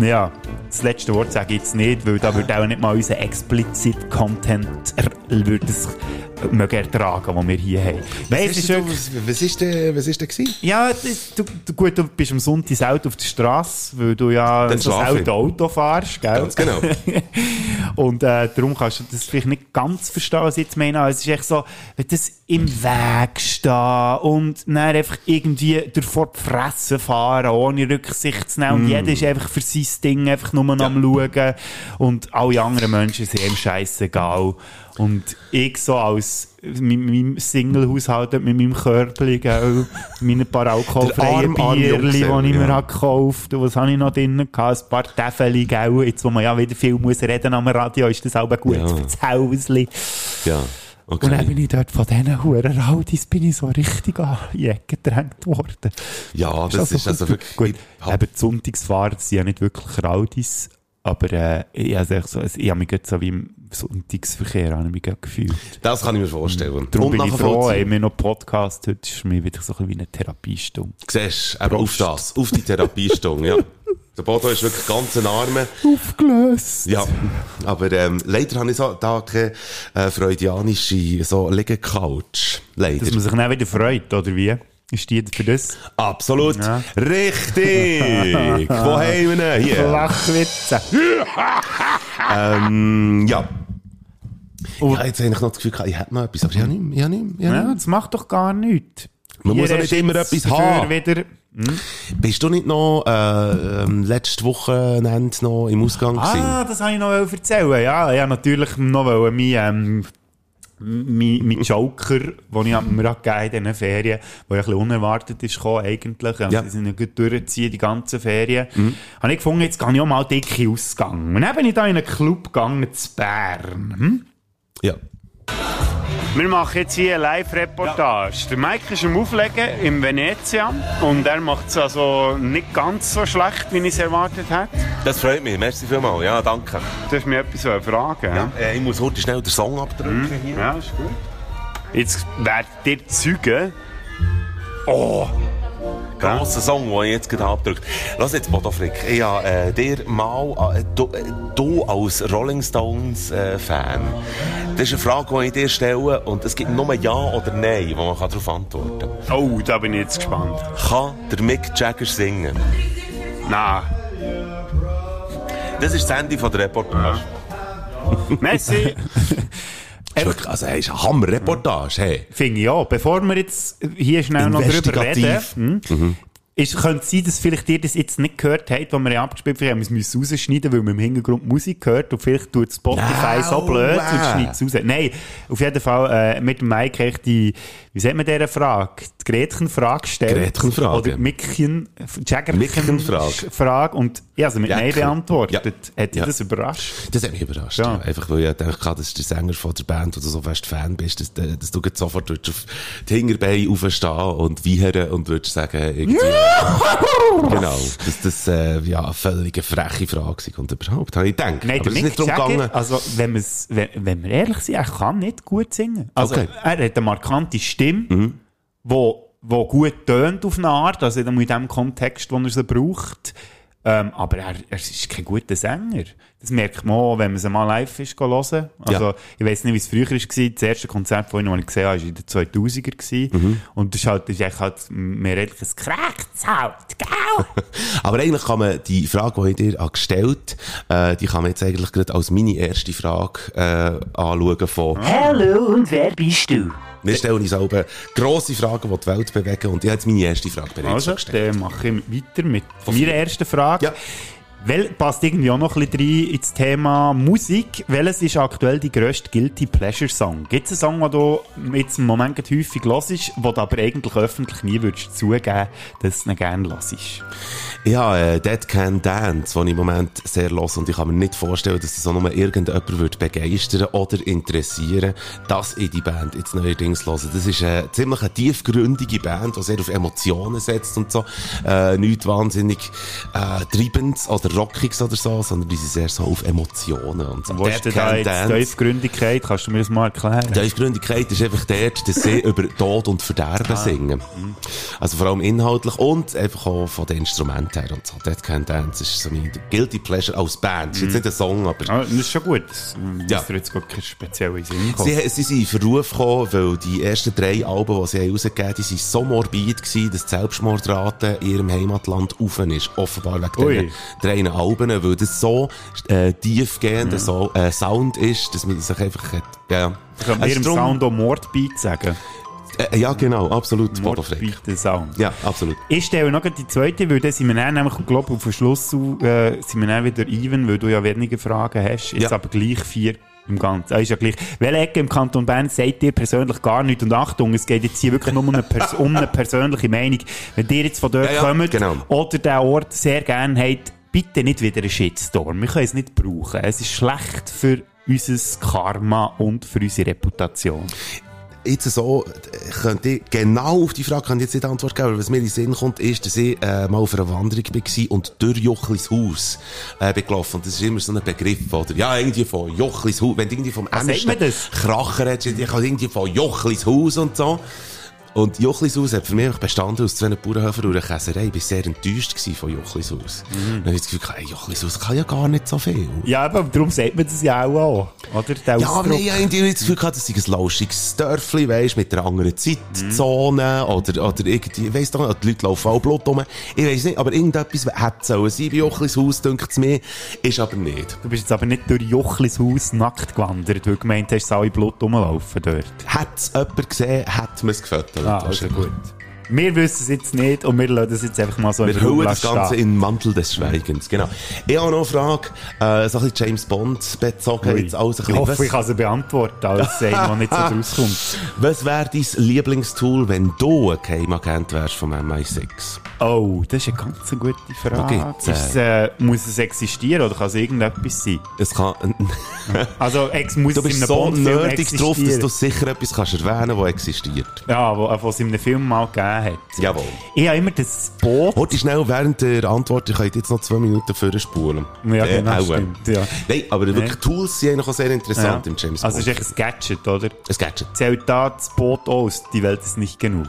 Ja, das letzte Wort sage ich jetzt nicht, weil da würde auch nicht mal unser explicit Content würde es mögen ertragen, den wir hier haben. Was ist ist, wirklich- was, was ist denn, was ist denn gewesen? ja, das, du, du, gut, du bist am Sonntag selten auf der Straße, weil du ja ich. selten Auto fährst, gell? Ganz genau. [LAUGHS] Und äh, darum kannst du das vielleicht nicht ganz verstehen, was ich jetzt meine. aber Es ist echt so, wenn das im Weg steht und dann einfach irgendwie davor die Fresse fahren, ohne Rücksicht zu nehmen. Und jeder ist einfach für sein Ding einfach nur noch am Schauen. Und alle anderen Menschen sind ihm scheißegal. Und ich so als mit meinem Single-Haushalt mit meinem Körbchen, gell, meine paar alkoholfreien Bierli, die ich mir ja. habe gekauft und was habe ich noch drin gehabt? Ein paar Täfeli, gell? Jetzt, wo man ja wieder viel muss reden am Radio, ist das auch gut Ja. für das Häusli. Ja, Und dann okay. bin ich dort von diesen Huren Raudis bin ich so richtig an die Ecke gedrängt worden. Ja, das ist also wirklich... Gut, ich hab- eben die Sonntagsfahrer das sind ja nicht wirklich Raudis, aber äh, ich, ich, so, ich habe mich so wie im Sonntagsverkehr habe mich gefühlt. Das kann ich mir vorstellen. Darum Und bin ich froh, haben wir noch Podcast, heute ist mich wieder so ein wie eine Therapiestunde. Siehst du, auf das, auf die Therapiestunde, ja. [LAUGHS] Der Bodo ist wirklich ganz ein Arme. Aufgelöst! Ja, aber ähm, leider habe ich so, da keine äh, freudianische so Liege-Couch. Leider. Dass man sich dann wieder freut, oder wie? Ist die für das? Absolut. Ja. Richtig. [LAUGHS] Wo haben wir ihn? Hier. Flachwitze. Ähm, ja. Ja, jetzt habe ich noch das Gefühl, gehabt, ich hätte noch etwas, aber ich habe nicht mehr. Ich habe nicht mehr. Ich habe Ja, das macht doch gar nichts. Man muss Hier auch nicht immer etwas haben. Wieder, mehr. Bist du nicht noch äh, ähm, letzte Wochenende noch im Ausgang gewesen? ah, das habe ich noch erzählen. Ja, ja natürlich noch wollen, mein, ähm, mein, mein Joker, den ich mir gegeben in diesen Ferien, der ein bisschen unerwartet ist gekommen, eigentlich. Also, Ja. Die sind ja gut durchziehen, die ganzen Ferien. Habe ich gefunden, jetzt gehe ich auch mal dicke Ausgang. Und dann bin ich da in einen Club gegangen, zu Bern. Hm? Ja. Wir machen jetzt hier eine Live-Reportage. Der Mike ist am Auflegen in Venezia und er macht es also nicht ganz so schlecht, wie ich es erwartet hätte. Das freut mich. Merci vielmals. Ja, danke. Du hast mich etwas fragen. Ja, äh, ich muss heute schnell den Song abdrücken. hier. ja ist gut. Jetzt werdet ihr Zeugen. Oh! Grosser Song, den ich jetzt gerade abdrückt. Lass jetzt, Bodo Frick, ich habe äh, dir mal, äh, du, äh, du als Rolling Stones äh, Fan, das ist eine Frage, die ich dir stelle und es gibt nur Ja oder Nein, wo man darauf antworten kann. Oh, da bin ich jetzt gespannt. Kann der Mick Jagger singen? Na, Das ist das Ende von der Reportage. Messi! [LAUGHS] also, hey, ist eine Hammer-Reportage, hey. Finde ich auch. Bevor wir jetzt hier schnell noch drüber reden, hm, ist, könnte sein, dass vielleicht ihr das jetzt nicht gehört habt, was wir ja abgespielt haben. Wir müssen es rausschneiden, weil man im Hintergrund Musik hört und vielleicht tut Spotify No so blöd und schneidet es raus. Nein, auf jeden Fall äh, mit dem Mike habe ich die, wie sagt man dieser Frage? Die Gretchen-Frage gestellt. Gretchen-Frage. Oder Mickchen, Mickchen-Frage. Frage. Und habe sie mit Nein beantwortet. Ja. Hat dich Ja. das überrascht? Das hat mich überrascht. Ja. Ja. Einfach, weil ich dachte, das ist der Sänger von der Band, wo du so fest Fan bist, dass, äh, dass du sofort auf die Hinterbeine aufstehen und wiehern und würdest sagen, irgendwie, [LAUGHS] genau, dass das, äh, ja, eine völlig freche Frage sei und überhaupt, habe ich gedacht. Nein, Aber es ist nicht darum gegangen. also wenn, wenn, wenn wir ehrlich sind, er kann nicht gut singen. Also Okay. er hat eine markante Stimme, wo, wo gut tönt auf eine Art, also in dem Kontext, wo er sie braucht. Ähm, aber er, er ist kein guter Sänger. Das merkt man auch, wenn man sie mal live ist hören. Also, Ja. ich weiß nicht, wie es früher war. Das erste Konzert von ihm, das ich gesehen habe, war in den 2000er. gewesen. Und das ist halt, das ist eigentlich halt mehr redlich ein gekrachtes halt, gell? [LAUGHS] Aber eigentlich kann man die Frage, die ich dir habe gestellt äh, die kann man jetzt eigentlich gerade als meine erste Frage äh, anschauen von Hallo und wer bist du? Wir stellen uns selber grosse Fragen, die die Welt bewegen und ich habe jetzt meine erste Frage bereits Also, gestellt. dann mache ich weiter mit meiner ersten Frage. Ja. Wel, passt irgendwie auch noch ein bisschen rein ins Thema Musik. Welches ist aktuell die grösste Guilty Pleasure Song? Gibt es einen Song, den du jetzt im Moment häufig hörst, wo du aber eigentlich öffentlich nie würdest zugeben, dass du ihn gerne hörst? Habe äh, Dead Can Dance, den ich im Moment sehr los und ich kann mir nicht vorstellen, dass das auch nur irgendjemand würde begeistern oder interessieren, dass ich die Band jetzt neuerdings höre. Das ist eine ziemlich eine tiefgründige Band, die sehr auf Emotionen setzt und so. Äh, nicht wahnsinnig äh, Treibendes oder Rockiges oder so, sondern die sind sehr so auf Emotionen und so. Wo ist denn da jetzt Tiefgründigkeit? Kannst du mir das mal erklären? Die Tiefgründigkeit ist einfach dort, dass sie [LAUGHS] über Tod und Verderben singen. Also vor allem inhaltlich und einfach auch von den Instrumenten her und so. Dead Can Dance ist so mein Guilty Pleasure als Band. Ist jetzt nicht ein Song, aber... Ah, das ist schon gut. Das Ja. ist jetzt gar kein spezieller Sinn. Sie, sie sind in Verruf gekommen, weil die ersten drei Alben, die sie rausgegeben haben, die sind so morbid gewesen, dass die Selbstmordrate in ihrem Heimatland rauf ist. Offenbar wegen diesen drei Alben, weil das so äh, tiefgehender so, äh, Sound ist, dass man sich einfach hat, ja. Kann man ihrem drum- Sound auch Mordbeat sagen? Äh, ja, genau, absolut. Mordbeat, der Sound. Ja, absolut. Ich stelle noch die zweite, weil dann sind wir dann nämlich, glaube auf den Schluss äh, sind wir dann wieder even, weil du ja weniger Fragen hast. Jetzt Ja. aber gleich vier im Ganzen. Ah, ist ja gleich. Welche Ecke im Kanton Bern sagt dir persönlich gar nichts? Und Achtung, es geht jetzt hier wirklich nur um eine, pers um eine persönliche Meinung. Wenn ihr jetzt von dort Ja, ja, kommt genau. oder den Ort sehr gerne habt, bitte nicht wieder einen Shitstorm. Wir können es nicht brauchen. Es ist schlecht für unser Karma und für unsere Reputation. Jetzt so, könnte genau auf die Frage kann ich jetzt nicht Antwort geben, aber was mir in den Sinn kommt, ist, dass ich äh, mal auf einer Wanderung war und durch Jochlis Haus äh, bin gelaufen. Und das ist immer so ein Begriff, oder? Ja, irgendwie von Jochlis Haus. Wenn du irgendwie vom das? Kracher redest, ich kann irgendwie von Jochlis Haus und so. Und Jochlis Haus hat für mich bestanden aus zwei Bauernhöfen und einer Käserei. Ich war sehr enttäuscht von Jochlis Haus. Mhm. Dann habe ich das Gefühl, hey, Jochlis Haus kann ja gar nicht so viel. Ja, aber darum sagt man das ja auch, auch oder? Der Ja, aber ich habe das Gefühl gehabt, das sei ein lauschiges Dörfli, weisst, mit einer anderen Zeitzone, oder, oder irgendwie, ich weiss doch nicht, die Leute laufen auch Blut rum. Ich weiss nicht, aber irgendetwas hätte sollen sein bei Jochlis Haus, denkt es mir, ist aber nicht. Du bist jetzt aber nicht durch Jochlis Haus nackt gewandert, weil du gemeint hast, dass alle Blut rumlaufen dort. Hätte es jemand gesehen, hätte man es gefüttert. Ah, also gut. Wir wissen es jetzt nicht und wir lassen das jetzt einfach mal so Wir im Raum das stehen. Ganze in den Mantel des Schweigens, genau. Ich habe noch eine Frage, äh, so ein bisschen James Bond bezogen, Ui. jetzt alles ein Ich hoffe, Was- ich kann sie beantworten, als [LAUGHS] einer, der nicht so rauskommt. Was wäre dein Lieblingstool, wenn du ein Geheimagent wärst vom MI6? Oh, das ist eine ganz gute Frage. äh, Ist es, äh, muss es existieren oder kann es irgendetwas sein? Es kann, [LAUGHS] Also, ex muss du es in bist einem so nerdig drauf, dass du sicher etwas kannst erwähnen kannst, das existiert. Ja, wo es in einem Film mal gegeben hat. Jawohl. Ich habe immer das Boot... Heute schnell während der Antwort, ich könnt jetzt noch zwei Minuten vorher spulen. Ja, Äh, genau, äh. stimmt, ja. Nein, aber wirklich Tools sind eigentlich auch sehr interessant Ja. im James Also, es Bond. ist echt ein Gadget, oder? ein Gadget. Zählt da das Boot aus, die Welt ist nicht genug.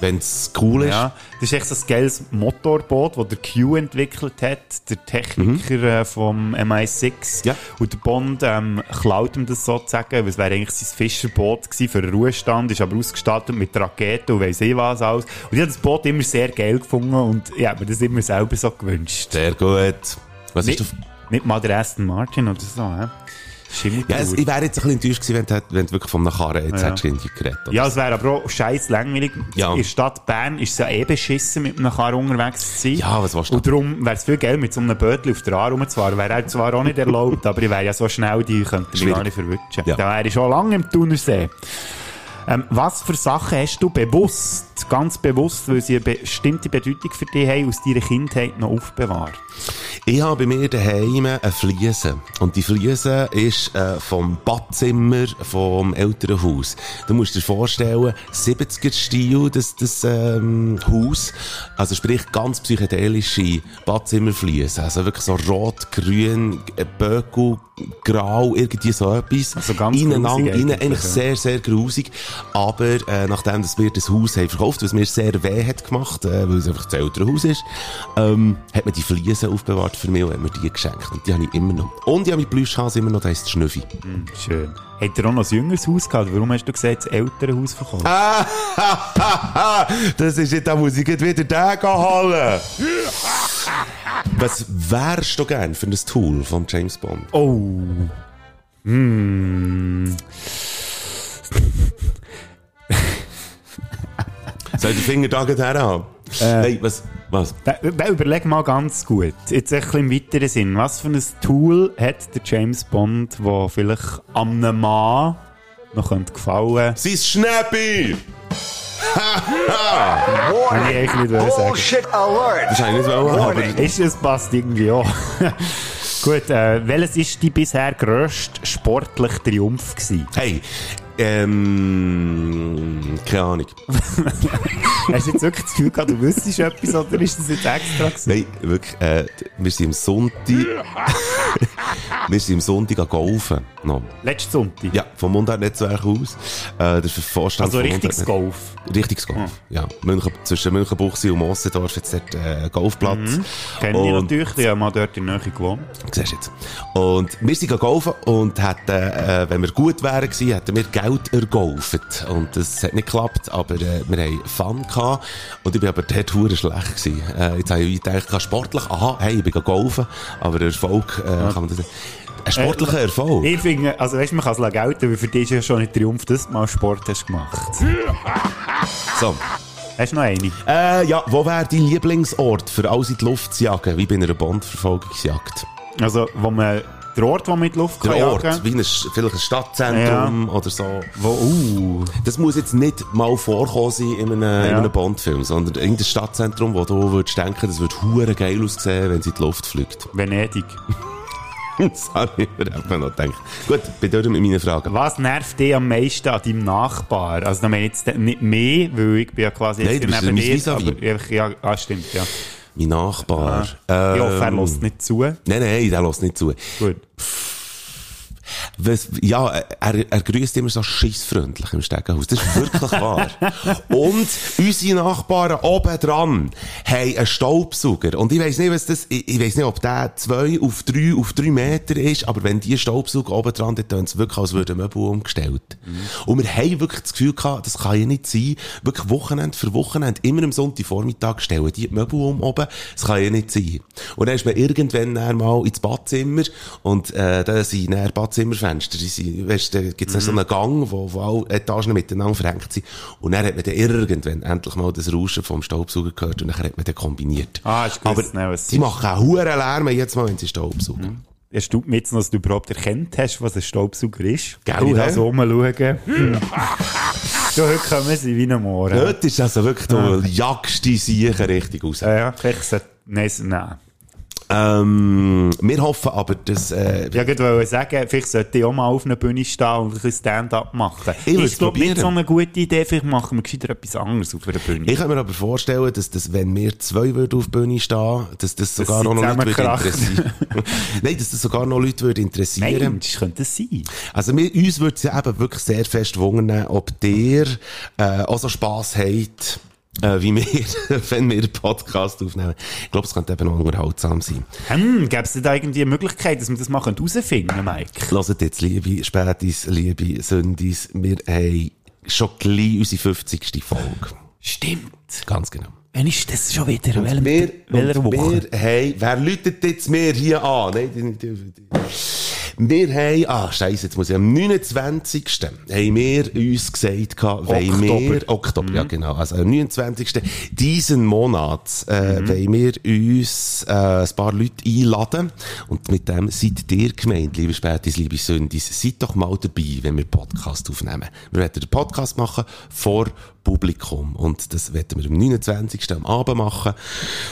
Wenn es cool ist. Ja, das ist echt so ein geiles Motorboot, das der Q entwickelt hat, der Techniker äh, vom MI6. Ja. Und der Bond ähm, klaut ihm das sozusagen, es wäre eigentlich sein Fischerboot gewesen für den Ruhestand, ist aber ausgestattet mit Raketen und weiss ich was alles. Und ich habe das Boot immer sehr geil gefunden und ich habe mir das immer selber so gewünscht. Sehr gut. Was Nicht, ist nicht mal der Aston Martin oder so, hä? Ja, es, ich wäre jetzt ein bisschen enttäuscht gewesen, wenn du, wenn du wirklich von einem Karren jetzt Ja. hättest irgendwie geredet. oder Ja, es wäre aber auch scheiß langweilig. Ja. In der Stadt Bern ist es ja eh beschissen, mit einem Car unterwegs zu sein. Ja, was willst du? Und darum wäre es viel geil, mit so einem Bötchen auf der A rumzufahren. Wäre halt zwar auch nicht erlaubt, [LAUGHS] aber ich wäre ja so schnell, die könnten mich gar nicht verwutschen. Ja. Da wäre ich schon lange im Thunersee. Ähm, was für Sachen hast du bewusst, ganz bewusst, weil sie eine bestimmte Bedeutung für dich haben, aus deiner Kindheit noch aufbewahrt? Ich habe bei mir daheim eine Fliese. Und die Fliese ist äh, vom Badzimmer vom Elternhaus. Du musst dir vorstellen, 70er-Stil, das, das ähm, Haus. Also sprich, ganz psychedelische Badzimmerfliese. Also wirklich so rot, grün, äh, Böckel, grau, irgendwie so etwas. Also ganz Ineinander, grusig innen, eigentlich, ja. sehr, sehr grusig. Aber äh, nachdem dass wir das Haus haben verkauft, was mir sehr weh hat gemacht, äh, weil es einfach das ältere Haus ist, ähm, hat man die Fliesen aufbewahrt für mich und hat mir die geschenkt. Und die habe ich immer noch. Und ich habe mit Plüschhase immer noch, der heisst Schnüffi. Schön. Hat er auch noch ein jüngeres Haus gehabt? Warum hast du gesagt, das ältere Haus verkauft? Ah, [LAUGHS] das ist nicht, da muss ich wieder den holen. Was wärst du gern für ein Tool von James Bond? Oh. Hm. [LAUGHS] Soll ich den Finger da gleich haben? Nein, was, was? Da, da überleg mal ganz gut. Jetzt ein bisschen im weiteren Sinn. Was für ein Tool hat der James Bond, das vielleicht einem Mann noch könnte gefallen Sein Schnäppi! [LAUGHS] könnte? ich eigentlich nicht wollen sagen. Das habe ich nicht wollen, aber... Ist es passt irgendwie auch. [LAUGHS] Gut, äh, welches ist die bisher grösste sportliche Triumph gewesen? Hey, ähm, keine Ahnung. [LAUGHS] Hast du jetzt wirklich das Gefühl gehabt, du wüsstest etwas oder ist das jetzt extra gewesen? Nein, wirklich, äh, wir sind am Sonntag, [LAUGHS] wir sind am Sonntag an Golfen, noch. Letzten Sonntag? Ja, vom Mundart-Netzwerk aus. Äh, der Vorstand Also richtiges Golf? Richtiges Golf, ja. München, zwischen Münchenbuchsee und Mossendorf jetzt dort äh, Golfplatz. Kenne ich Und- natürlich, ich habe mal dort in der Nähe gewohnt. Siehst du jetzt. Und wir sind golfen und hätten, äh, wenn wir gut wären gewesen, hätten wir Geld ergolft. Und das hat nicht geklappt, aber äh, wir haben Fun gehabt. Und ich bin aber dort hure schlecht gewesen. Äh, jetzt habe ich gedacht, sportlich, aha, hey, ich bin golfen, aber Erfolg, äh, kann man das nicht. Ein sportlicher Erfolg. Ich finde, also weißt, man kann es gelten, weil für dich ist ja schon ein Triumph, dass du mal Sport hast gemacht. So. Hast du noch eine? Äh, ja, wo wäre dein Lieblingsort für alles in die Luft zu jagen, wie bei einer Bondverfolgungsjagd? Also, wo man, der Ort, wo man mit Luft Der Ort, jagen wie ein, vielleicht ein Stadtzentrum oder so. Wo, uh, Das muss jetzt nicht mal vorkommen sein in einem, in Ja. einem Bond-Film, sondern in das Stadtzentrum, wo du würdest denken, das würde hure geil aussehen, wenn sie in die Luft fliegt. Venedig. [LAUGHS] das habe ich mir noch gedacht. Gut, bin durch mit meinen Fragen. Was nervt dich am meisten an deinem Nachbar? Also, da meine jetzt nicht mehr, weil ich bin ja quasi Nein, jetzt du bist neben dir, aber ja, ah, stimmt, ja. Mein Nachbar. Ja. Ich hoffe, er Ähm, lässt nicht zu. Nein, nein, der lässt nicht zu. Gut. Was, ja, er, er grüßt immer so schissfreundlich im Stegenhaus. Das ist wirklich wahr. [LAUGHS] Und unsere Nachbarn oben dran haben einen Staubsauger. Und ich weiss nicht, was das, ich, ich weiss nicht, ob der zwei auf drei, auf drei Meter ist, aber wenn die Staubsauger oben dran, dann tun es wirklich, als würde Möbel umgestellt. Und wir haben wirklich das Gefühl gehabt, das kann ja nicht sein. Wirklich Wochenende für Wochenende, immer am Sonntagvormittag stellen die die Möbel um oben. Das kann ja nicht sein. Und dann ist man irgendwann mal ins Badzimmer und, äh, da sind dann Badzimmerfenster. Die sind, weißt, da gibt's dann so einen Gang, wo, wo alle Etagen miteinander verhängt sind. Und dann hat man dann irgendwann endlich mal das Rauschen vom Staubsauger gehört und dann hat man dann kombiniert. Ah, ist Aber was die machen auch hohen Lärm jetzt mal, wenn sie Staubsaugen. Erstaunt mich jetzt noch, dass du überhaupt erkannt hast, was ein Staubsauger ist. Gell, ich da so rumschauen. Hm. [LAUGHS] so, heute kommen sie wie ein Mohren. Dort ist also wirklich, du jagst die Siechen richtig raus. Ja, ja, vielleicht sollte... Nein, nein. Ähm, wir hoffen aber, dass, äh, Ich wollte sagen, vielleicht sollte ich auch mal auf einer Bühne stehen und ein bisschen Stand-up machen. Ich ist, glaube nicht so eine gute Idee. Vielleicht machen wir gescheiter etwas anderes auf einer Bühne. Ich kann mir aber vorstellen, dass das, wenn wir zwei würden auf die Bühne stehen, dass das sogar sie auch noch Leute würde interessieren. [LAUGHS] Nein, dass das sogar noch Leute würde interessieren. Mensch, könnte das sein? Also wir, uns würde es ja eben wirklich sehr fest wundern, ob ihr äh, auch so Spass habt, äh, wie wir, [LAUGHS] wenn wir einen Podcast aufnehmen. Ich glaube, es könnte eben auch unterhaltsam sein. Hm, gäbe es da irgendwie eine Möglichkeit, dass wir das mal herausfinden können, Mike? Hört jetzt, liebe Spätis, liebe Sündis, wir haben schon gleich unsere 50. Folge. Stimmt. Ganz genau. Wann ist das schon wieder? Und Welcher, wir, welcher Woche? wir haben, wer läutet jetzt mir hier an? Nein, die, die, die. Wir haben, ah, scheiße, jetzt muss ich, am 29. haben wir uns gesagt, wollen Oktober. wir, Oktober, ja genau, also am 29. diesen Monat, äh, wollen wir uns, äh, ein paar Leute einladen. Und mit dem seid ihr gemeint, liebe Spätis, liebe Sündis, seid doch mal dabei, wenn wir Podcast aufnehmen. Wir werden den Podcast machen vor Publikum. Und das werden wir am 29. am Abend machen.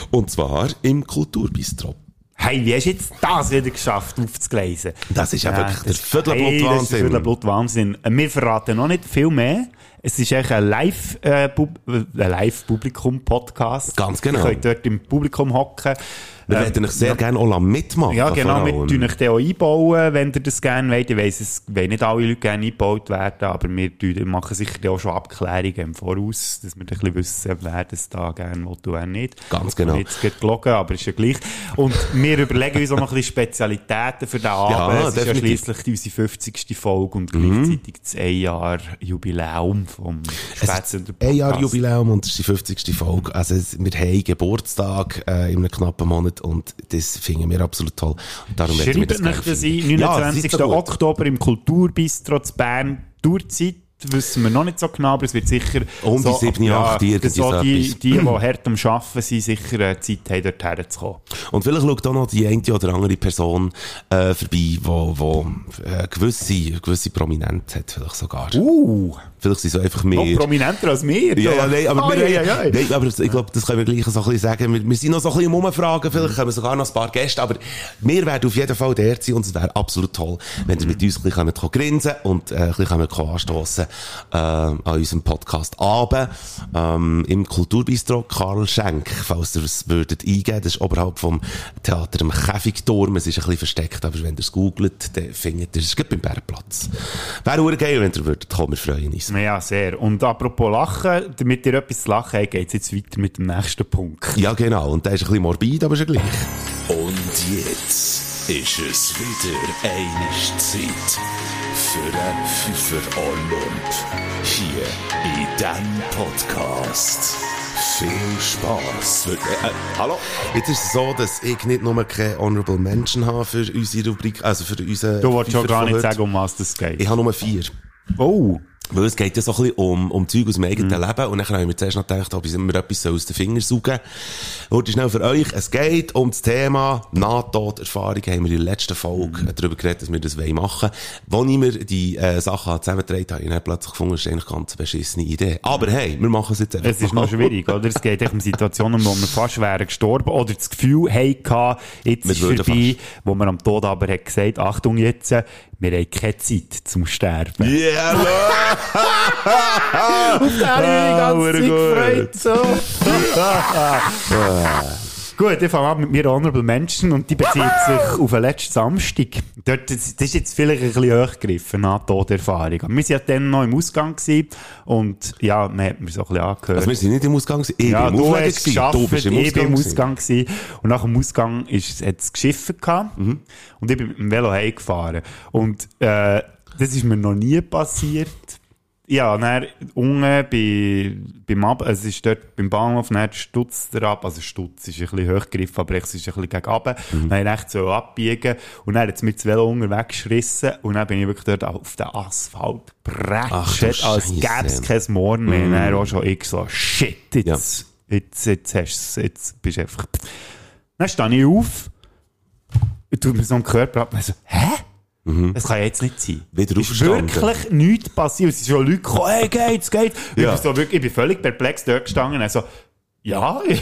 Und zwar im Kulturbistro. Hey, wie hast du jetzt das wieder geschafft, aufzugleisen? Das ist ja wirklich der das- Viertelblut Hey, das ist der Viertelblut Wahnsinn. Äh, Wir verraten noch nicht viel mehr. Es ist eigentlich ein Live, äh, äh, Live-Publikum-Podcast. Ganz genau. Ihr könnt dort im Publikum hocken. Wir Ähm, werden euch sehr gerne auch mitmachen. Ja, genau, wir tun euch den auch einbauen, wenn ihr das gerne wollt. Ich weiss, es wollen nicht alle Leute gerne eingebaut werden, aber wir machen sicher auch schon Abklärungen im Voraus, dass wir ein bisschen wissen, wer das da gerne will und wer nicht. Ganz genau. Und jetzt geht gelogen, aber ist ja gleich. Und wir überlegen uns auch noch ein bisschen Spezialitäten für den Abend. es ist ja definitiv. Mhm. schliesslich unsere 50. Folge und gleichzeitig das Ein-Jahr-Jubiläum vom Spätsünder Ein Jahr Jubiläum und das ist die 50. Folge. Also wir haben Geburtstag äh, in einem knappen Monat und das finden wir absolut toll. Und darum Schreibt das euch gerne das ein, finden. Ja, das 29. ist so gut. Oktober im Kulturbistro zu Bern. Tourzeit wissen wir noch nicht so genau, aber es wird sicher Um die so, sieben, acht, irgendwie dass so so die, die, die hart am Arbeiten sind, sicher äh, Zeit haben, dort herzukommen. Und vielleicht schaut auch noch die eine oder andere Person äh, vorbei, wo, wo äh, gewisse, gewisse Prominenz hat, vielleicht sogar. Uh, Vielleicht sind so einfach noch mehr... prominenter als wir. Ja, ja, nein, aber, Ah, wir, ja, ja, ja. Nein, aber ich glaube, das können wir gleich so ein bisschen sagen. Wir, wir sind noch so ein bisschen im Umfragen, vielleicht haben wir sogar noch ein paar Gäste, aber wir werden auf jeden Fall der sein und es wäre absolut toll, wenn ihr mit uns ein bisschen grinsen und äh, ein bisschen anstossen äh, an unserem Podcast Abend ähm, im Kulturbistro Karl Schenk, falls ihr es würdet eingeben, das ist oberhalb vom Theater im Käfigturm, es ist ein bisschen versteckt, aber wenn ihr es googelt, dann findet ihr es, es gibt beim Bärenplatz. Wäre auch geil, wenn ihr würdet kommen, wir freuen uns. Ja, sehr. Und apropos Lachen, damit ihr etwas zu lachen habt, geht es jetzt weiter mit dem nächsten Punkt. Ja, genau. Und der ist ein bisschen morbid, aber ist ja gleich. Und jetzt ist es wieder eine Zeit für einen Pfeffer Olymp. Hier in diesem Podcast. Viel Spass. Äh, äh, hallo? Jetzt ist es so, dass ich nicht nur keine Honorable Menschen habe für unsere Rubrik, also für unseren... Du wolltest schon gar nicht sagen, um was das geht. Ich habe nur vier. Oh. Weil es geht ja so ein bisschen um, um Zeug aus dem eigenen Mhm. Leben. Und dann haben wir zuerst noch gedacht, ob ich mir etwas aus den Fingern saugen Heute schnell für euch. Es geht um das Thema Nahtoderfahrung. Haben wir in der letzten Folge Mhm. darüber geredet, dass wir das machen wollen. Als ich mir die äh, Sachen zusammengetragen habe, habe ich plötzlich gefunden, das ist eigentlich eine ganz beschissene Idee. Aber hey, wir machen es jetzt einfach Es ist noch schwierig, oder? Es geht echt um Situationen, wo wir fast wären gestorben oder das Gefühl hatten, jetzt Wir ist würden vorbei, wo man am Tod aber hat gesagt, Achtung jetzt, wir haben keine Zeit zum Sterben. Yeah, Ah, hure gut. so. [LAUGHS] Gut, ich fange an mit mir Honorable Menschen und die bezieht sich auf den letzten Samstag. Dort, das, das ist jetzt vielleicht ein bisschen hochgegriffen, Nahtoderfahrung. Aber wir waren ja dann noch im Ausgang gewesen und ja, man hat mir so ein bisschen angehört. Also wir sind nicht im Ausgang, gewesen. ich ja, bin im du Auflegen hast es gewesen. geschafft, Du bist im ich Ausgang. bin im gewesen. Ausgang gewesen. Und nach dem Ausgang ist, hat es geschifft gehabt. Mhm. Und ich bin mit dem Velo heimgefahren. Und, äh, das ist mir noch nie passiert. Ja, dann unten bei, beim Ab, es ist dort beim Bahnhof, dann Stutz der ab, also Stutz ist ein bisschen hochgegriffen, aber es ist ein bisschen gegen runter. Mhm. Dann habe ich echt so abbiegen. Und dann hat es mir das Velo unten weggeschrissen und dann bin ich wirklich dort auf den Asphalt gebretscht, als gäbe es kein Morgen mehr. Und dann auch schon ich so, shit, jetzt, jetzt, jetzt hast du jetzt bist du einfach... Dann stehe ich auf, tut mir so einen Körper ab. Und so, hä? Das kann ja jetzt nicht sein. Wieder ist wirklich nichts passiert. Es sind schon Leute gekommen, hey, geht's, geht's. Ich, Ja. bin so wirklich, ich bin völlig perplex dort gestanden. Also, ja, [LAUGHS] ich,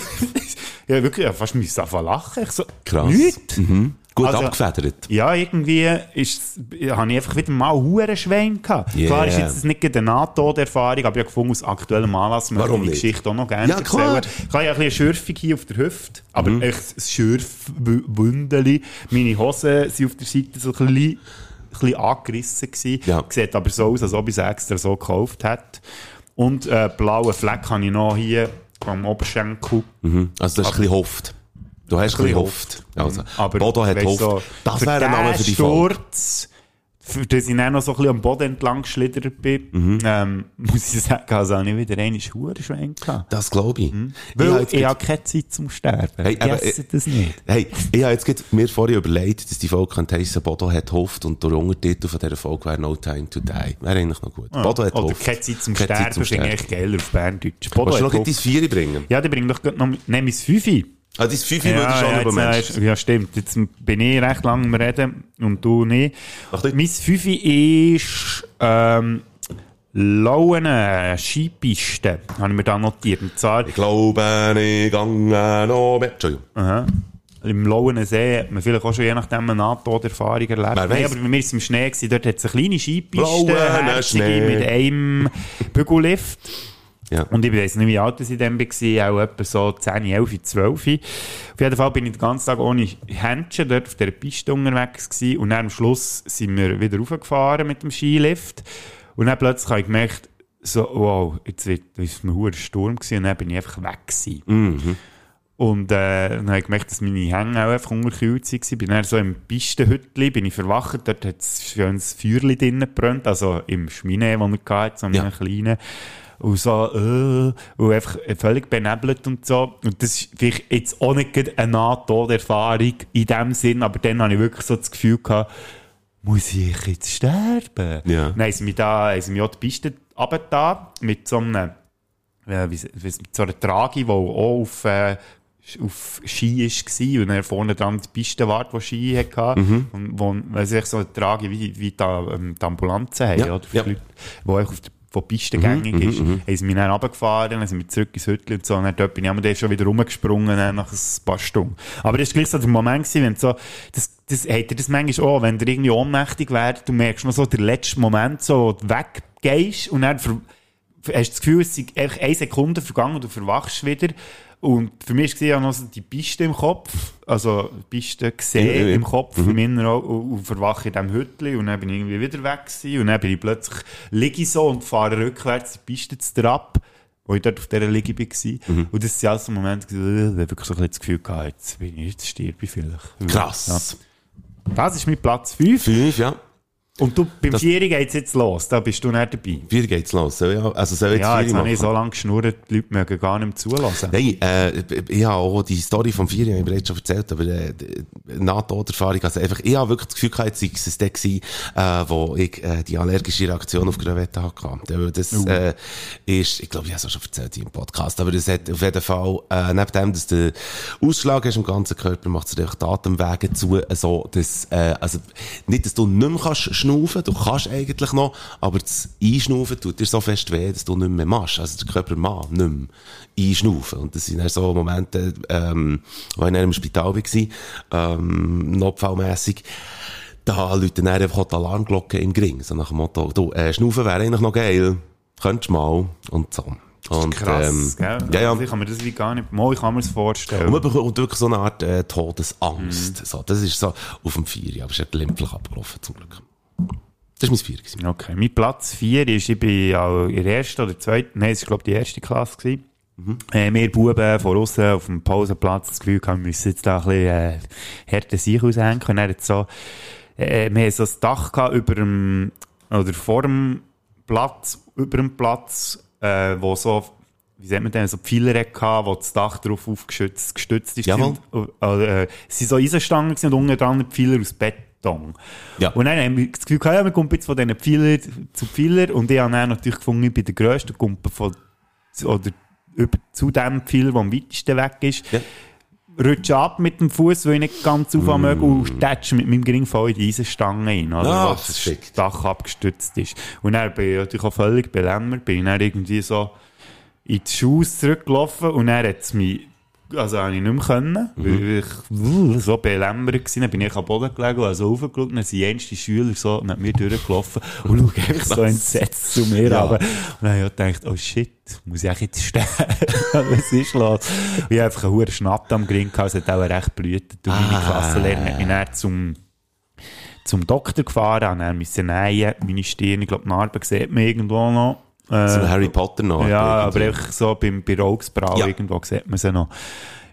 ja, wirklich, ja, fast müssen anfangen lachen. Ich so, Krass. nichts. Mhm. Gut Also- abgefedert. Ja, irgendwie ist, habe ich einfach wieder mal hure Schwein gehabt. Yeah. Klar ist jetzt nicht eine NATO-Erfahrung, aber ich habe gefunden, aus aktuellem Anlass möchte ich die? Geschichte auch noch gerne Ja, erzählen. Ich habe ein bisschen eine Schürfung hier auf der Hüfte, aber Mhm. echt ein Schürfwündeli. Meine Hosen sind auf der Seite so ein bisschen, ein bisschen angerissen gewesen. Ja. Sieht aber so aus, als ob ich es extra so gekauft hätte. Und äh, blauen Fleck habe ich noch hier am Oberschenkel. Mhm. Also du hast ein bisschen hofft. Du hast ein bisschen hofft. Also, Aber Bodo hat hofft. so, das wäre ein Name für die Folge. Sturz für das ich dann noch so ein bisschen am Boden entlang geschlittert bin, Mhm. ähm, [LAUGHS] muss ich sagen, also habe ich wieder einen Hurenschwenk gehabt. Das glaube ich. Ich Weil habe ich, habe keine Zeit zum Sterben. Hey, aber, Vergessen äh, das nicht. Hey, ich habe jetzt gerade mir vorher überlegt, dass die Folge könnte heissen, Bodo hat Hoft und der Untertitel von dieser Folge wäre No Time to Die. Wäre eigentlich noch gut. Bodo hat Oder Hoft. keine Zeit zum Keine Sterben, finde ich echt geiler auf Berndeutsch. Bodo Willst du noch dein Vieri bringen? Ja, die bringt doch noch, nehm mein Fünfi. Ah, dein würde schon ja, über jetzt, Menschen. äh, ja, stimmt. Jetzt bin ich recht lang am Reden und du nicht. Ach, du- Mein Fünfi ist ähm, Lauen Skipiste, habe ich mir da notiert. Und zwar Ich glaube, ich gehe noch mehr. Entschuldigung. aha, im Lauen See hat man vielleicht auch schon je nachdem eine Nahtoderfahrung erlebt. Wer aber bei mir war es im Schnee. Gewesen. Dort hat es eine kleine Skipiste, Schnee. mit einem Bügellift. Ja. Und ich weiß nicht, wie alt ich dann war, auch etwa so 10, 11, 12. Auf jeden Fall bin ich den ganzen Tag ohne Händchen dort auf dieser Piste unterwegs gewesen. Und dann am Schluss sind wir wieder raufgefahren mit dem Skilift. Und dann plötzlich habe ich gemerkt, so, wow, jetzt wird, ist ein Sturm gewesen und dann bin ich einfach weg gewesen. Mhm. Und äh, dann habe ich gemerkt, dass meine Hänge auch einfach unterkühlt waren. Bin dann so im Pistenhütli, bin ich verwacht. Dort hat es schönes Feuerli drinnen gebrannt, also im Schmine, den er hatte, so einem Ja. kleinen. Und so, äh, und einfach völlig benebelt und so. Und das ist vielleicht jetzt auch nicht eine Nahtoderfahrung in dem Sinn, aber dann habe ich wirklich so das Gefühl gehabt, muss ich jetzt sterben? Ja. Dann haben sie mich da, haben sie mich auch die Piste runtergetan, mit so einem, äh, wie, wie, mit so einer Trage, die auch auf, äh, auf Ski war und dann vorne dran die Pistenwart, die Ski hatte. Mhm. Und wo, weiss ich, so eine Trage, wie, wie die, ähm, die Ambulanzen haben, Ja, oder? ja. Für Leute, die auf der von Pisten gängig ist, haben sie mich dann runtergefahren, dann sind wir zurück ins Hütli und so, und dann dort bin ich einmal schon wieder rumgesprungen, dann nach ein paar Stunden. Aber das war gleich so der Moment gewesen, wenn so, das, das, habt ihr das manchmal auch, wenn ihr irgendwie ohnmächtig werdet, du merkst noch so den letzten Moment, so, wo du weggehst, und dann hast du das Gefühl, es ist einfach eine Sekunde vergangen und du verwachst wieder. Und für mich war ja noch die Piste im Kopf, also die Piste gesehen Ja, ja, ja. im Kopf, im Inneren und, verwache in diesem Hütli und dann bin ich irgendwie wieder weg gewesen, und dann bin ich plötzlich, liege ich so und fahre rückwärts die Piste zu Trab, wo ich dort auf dieser Liege war. Mhm. Und das war alles so ein Moment, wo ich wirklich so ein bisschen das Gefühl gehabt, jetzt bin ich, jetzt sterbe ich vielleicht. Krass. Ja. Das ist mein Platz 5. Fünf, ja. Und du, beim Das- Vieri geht's jetzt los, da bist du nicht dabei. Vier geht's los. Soll ich, also soll ich jetzt Ja, jetzt habe ich so lange geschnurrt, die Leute mögen gar nicht mehr zulassen. Nein, äh, ich habe auch die Story vom Vieri, habe ich bereits schon erzählt, aber äh, die Nahtoderfahrung, also einfach, ich habe wirklich das Gefühl gehabt, sei es der gewesen, äh, wo ich äh, die allergische Reaktion auf Gravette hatte. Das äh, ist, ich glaube, ich habe es auch schon erzählt im Podcast, aber das hat auf jeden Fall, äh, neben dem, dass der Ausschlag hast im ganzen Körper, macht es einfach die Atemwege zu, so, dass, äh, also, nicht, dass du nicht mehr kannst schnaufen, du kannst eigentlich noch, aber das Einschnaufen tut dir so fest weh, dass du nicht mehr machst. Also der Körper mag nicht mehr einschnaufen. Und das sind dann so Momente, ähm, wo ich dann im Spital war, ähm, notfallmässig, da läuten dann einfach die Alarmglocken im Gring. So nach dem Motto, du, äh, Schnaufen wäre eigentlich noch geil. Könntest mal. Und so. Und, Krass, ähm, gell? Ja, ja. Also ich kann mir das wie gar nicht, mal, ich kann mir das vorstellen. Und man bekommt wirklich so eine Art äh, Todesangst. So, das ist so auf dem Vier, aber es ist glimpflich abgelaufen, zum Glück. Das war mein Vier. gewesen. Okay, mein Platz 4 ist, ich bin auch in der ersten oder zweiten, nein, es war glaube ich die erste Klasse gewesen. Äh, wir Buben von außen auf dem Pausenplatz das Gefühl gehabt, wir müssen jetzt da ein bisschen äh, härter Sieg aushängen. Dann hat so, äh, wir haben so ein Dach gehabt über dem, oder vor dem Platz, über dem Platz, äh, wo so, wie sagt man denn, so Pfeiler hatte, wo das Dach drauf aufgestützt gestützt ist. Jawohl. Und, äh, es sind so Eisenstangen und unten dran Pfeiler aus Beton. Ja. Und dann haben wir das Gefühl gehabt, ja, wir kommen jetzt von diesen Pfeiler zu Pfeiler und ich habe dann natürlich gefunden, ich bin der grösste Kumpel von, oder über, zu dem Pfeiler, der am weitesten weg ist. Ja. Rutsche ab mit dem Fuß, weil ich nicht ganz aufhören möge, und tätsche mit meinem Geringfall in die Eisenstange rein, oder, Ah, wo das. Dach abgestützt ist. Und dann bin ich natürlich auch völlig belämmert, bin ich dann irgendwie so in die Schuhe zurückgelaufen und dann hat es mich, also habe ich nicht mehr können, weil ich so belämmert war, dann bin ich am Boden gelegen und habe so raufgeschaut und dann sind jenste Schüler so neben mir durchgelaufen und [LAUGHS] schauen einfach so entsetzt zu mir Ja. runter. Und dann habe ich gedacht, oh shit, muss ich jetzt sterben? [LAUGHS] Was ist los? Und ich habe einfach einen hohen Schnapp am Grin gehabt, es hat auch recht blüht. Und meine Ah. Klassenlehrerin hat mich dann zum zum Doktor gefahren, habe dann müssen nähen, meine Stirn, ich glaube, die Narbe sieht man irgendwo noch. Äh, So ein Harry Potter noch. ja, irgendwie. aber einfach so beim, bei Augsbrau Ja. irgendwo sieht man sie noch.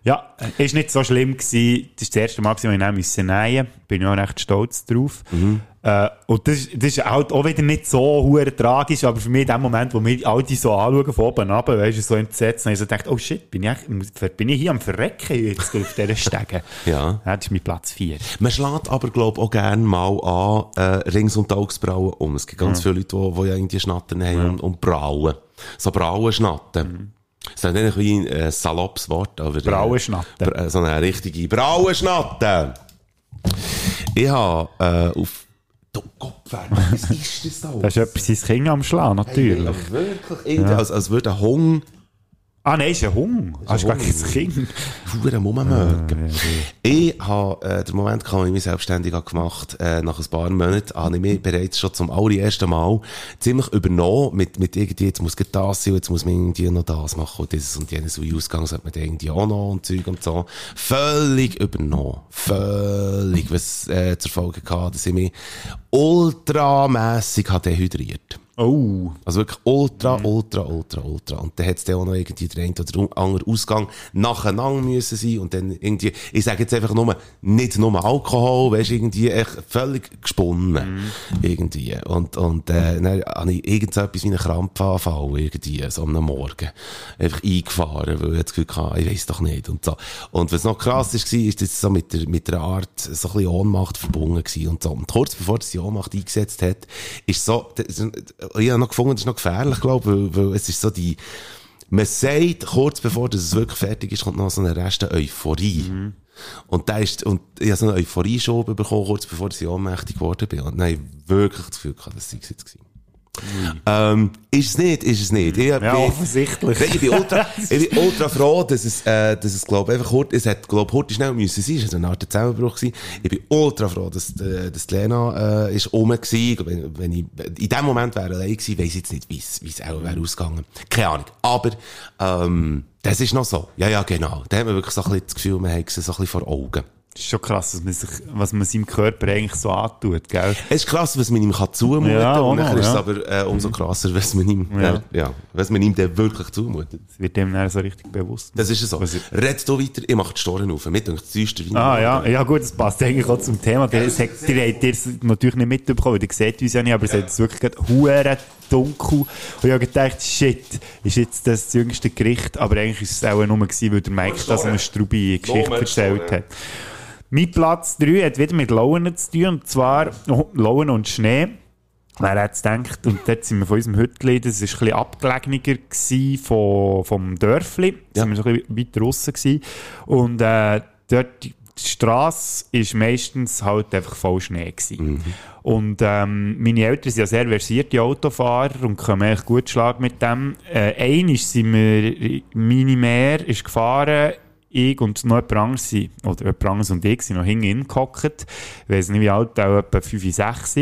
Ja, ist nicht so schlimm gewesen. Das war das erste Mal, gewesen, wo ich nähen Bin ich auch recht stolz drauf. Äh, und das, das ist halt auch wieder nicht so hure tragisch, aber für mich in dem Moment, wo wir all die so anschauen, von oben ab, weißt du, so entsetzt, dann habe ich so gedacht, oh shit, bin ich, echt- bin ich hier am Verrecken jetzt auf dieser [LAUGHS] Stege? Ja. ja. Das ist mein Platz 4. Man schlägt aber, glaube ich, auch gerne mal an, äh, rings um die Augsbrauen um. Es gibt ganz viele Leute, die, die ja irgendwie Schnatten haben und, und Brauen. So Brauenschnatten. Das ist nicht wie ein äh, saloppes Wort, aber... äh, Brauenschnatten. Bra- So eine richtige Brauenschnatte. Ich habe äh, auf... Du was ist das [LAUGHS] da? Das ist etwas ins Kind am Schlagen, natürlich. Hey, wirklich, irgendwie, als, als würde ein Hung Ah, nein, ist ein Hung. Das ist gar Hung. kein Kind. Huren mummögen. Ich habe äh, den Moment, wo ich mich selbstständig gemacht äh, nach ein paar Monaten, habe ich mich bereits schon zum allerersten Mal ziemlich übernommen mit, mit irgendwie, jetzt muss das sein, jetzt muss man irgendwie noch das machen und dieses und jenes, wie Ausgang sollte man irgendwie auch noch und Zeug und so. Völlig übernommen. Völlig, was äh, zur Folge gehabt, dass ich mich ultramässig habe dehydriert. Oh. Also wirklich ultra, ultra, ultra, ultra. Und dann hat es dann auch noch irgendwie der eine oder andere Ausgang nacheinander müssen sein und dann irgendwie, ich sage jetzt einfach nur, nicht nur Alkohol, weißt irgendwie echt völlig gesponnen. Irgendwie. Und, und, äh, dann habe ich irgendetwas wie einen Krampfanfall irgendwie, so am Morgen. Einfach eingefahren, weil ich das Gefühl hatte, ich weiss doch nicht und so. Und was noch krass ist, war, ist das so mit der, mit der Art, so ein bisschen Ohnmacht verbunden gewesen und so. Und kurz bevor das die Ohnmacht eingesetzt hat, ist so, ich habe noch gefunden, das ist noch gefährlich, glaube ich, weil, weil es ist so die, man sagt, kurz bevor es wirklich fertig ist, kommt noch so eine Reste Euphorie. Und da ist, und ich habe so eine Euphorie-Schobe bekommen, kurz bevor ich ohnmächtig geworden bin. Und ich wirklich das Gefühl gehabt, das sei es jetzt gewesen. Ähm, ist es nicht, ist es nicht. Ich, Ja, bin- offensichtlich. ich bin ultra, [LAUGHS] ich bin ultra froh, dass es, äh, dass es, glaub, einfach hurt, es hat, glaub, hurt schnell müssen sein. Es war eine Art Zusammenbruch gewesen. Ich bin ultra froh, dass, äh, dass die Lena, äh, ist rum gewesen. Wenn, wenn ich, in dem Moment wäre allein gewesen, weiss ich jetzt nicht, wie es, es auch wäre ausgegangen. Keine Ahnung. Aber, ähm, das ist noch so. Ja, ja, genau. Da hat man wirklich so ein bisschen das Gefühl, man hat sie so ein bisschen vor Augen. Das ist schon krass, was man, sich, was man seinem Körper eigentlich so antut, gell? Es ist krass, was man ihm kann zumuten Ja, kann. auch Und dann ist es ja. aber, äh, umso krasser, was man ihm, Ja. äh, ja, was man ihm dann wirklich zumutet. Das wird dem dann so richtig bewusst. Das ist es so. Was- Red du weiter, ich mache die Storen auf. Mit und düster wie Ah, ja, ja, gut, das passt eigentlich auch zum Thema. Es ihr habt es natürlich nicht mitbekommen, weil ihr seht uns ja nicht, aber es hat wirklich gerade dunkel. Und ich habe gedacht, shit, ist jetzt das das jüngste Gericht, aber eigentlich ist es auch nur gewesen, weil der Mike da so eine Strubi Geschichte erzählt hat. Mein Platz 3 hat wieder mit Lauen zu tun, und zwar oh, Lauen und Schnee. Wer hat es gedacht? Und dort sind wir von unserem Hütli, das war ein bisschen abgelegener von, vom Dörfli. Da Ja. sind wir so ein bisschen weiter draussen gewesen. Und äh, dort, die Strasse ist meistens halt einfach voll Schnee gewesen. Und ähm, meine Eltern sind ja sehr versierte Autofahrer und können echt gut Schlag mit dem. Äh, einmal sind wir, meine Mehr ist gefahren, ich und noch jemand anderes, sind- oder jemand anderes und ich sind noch hinten gehockt. Ich weiss nicht, wie alt, auch etwa 5, 6.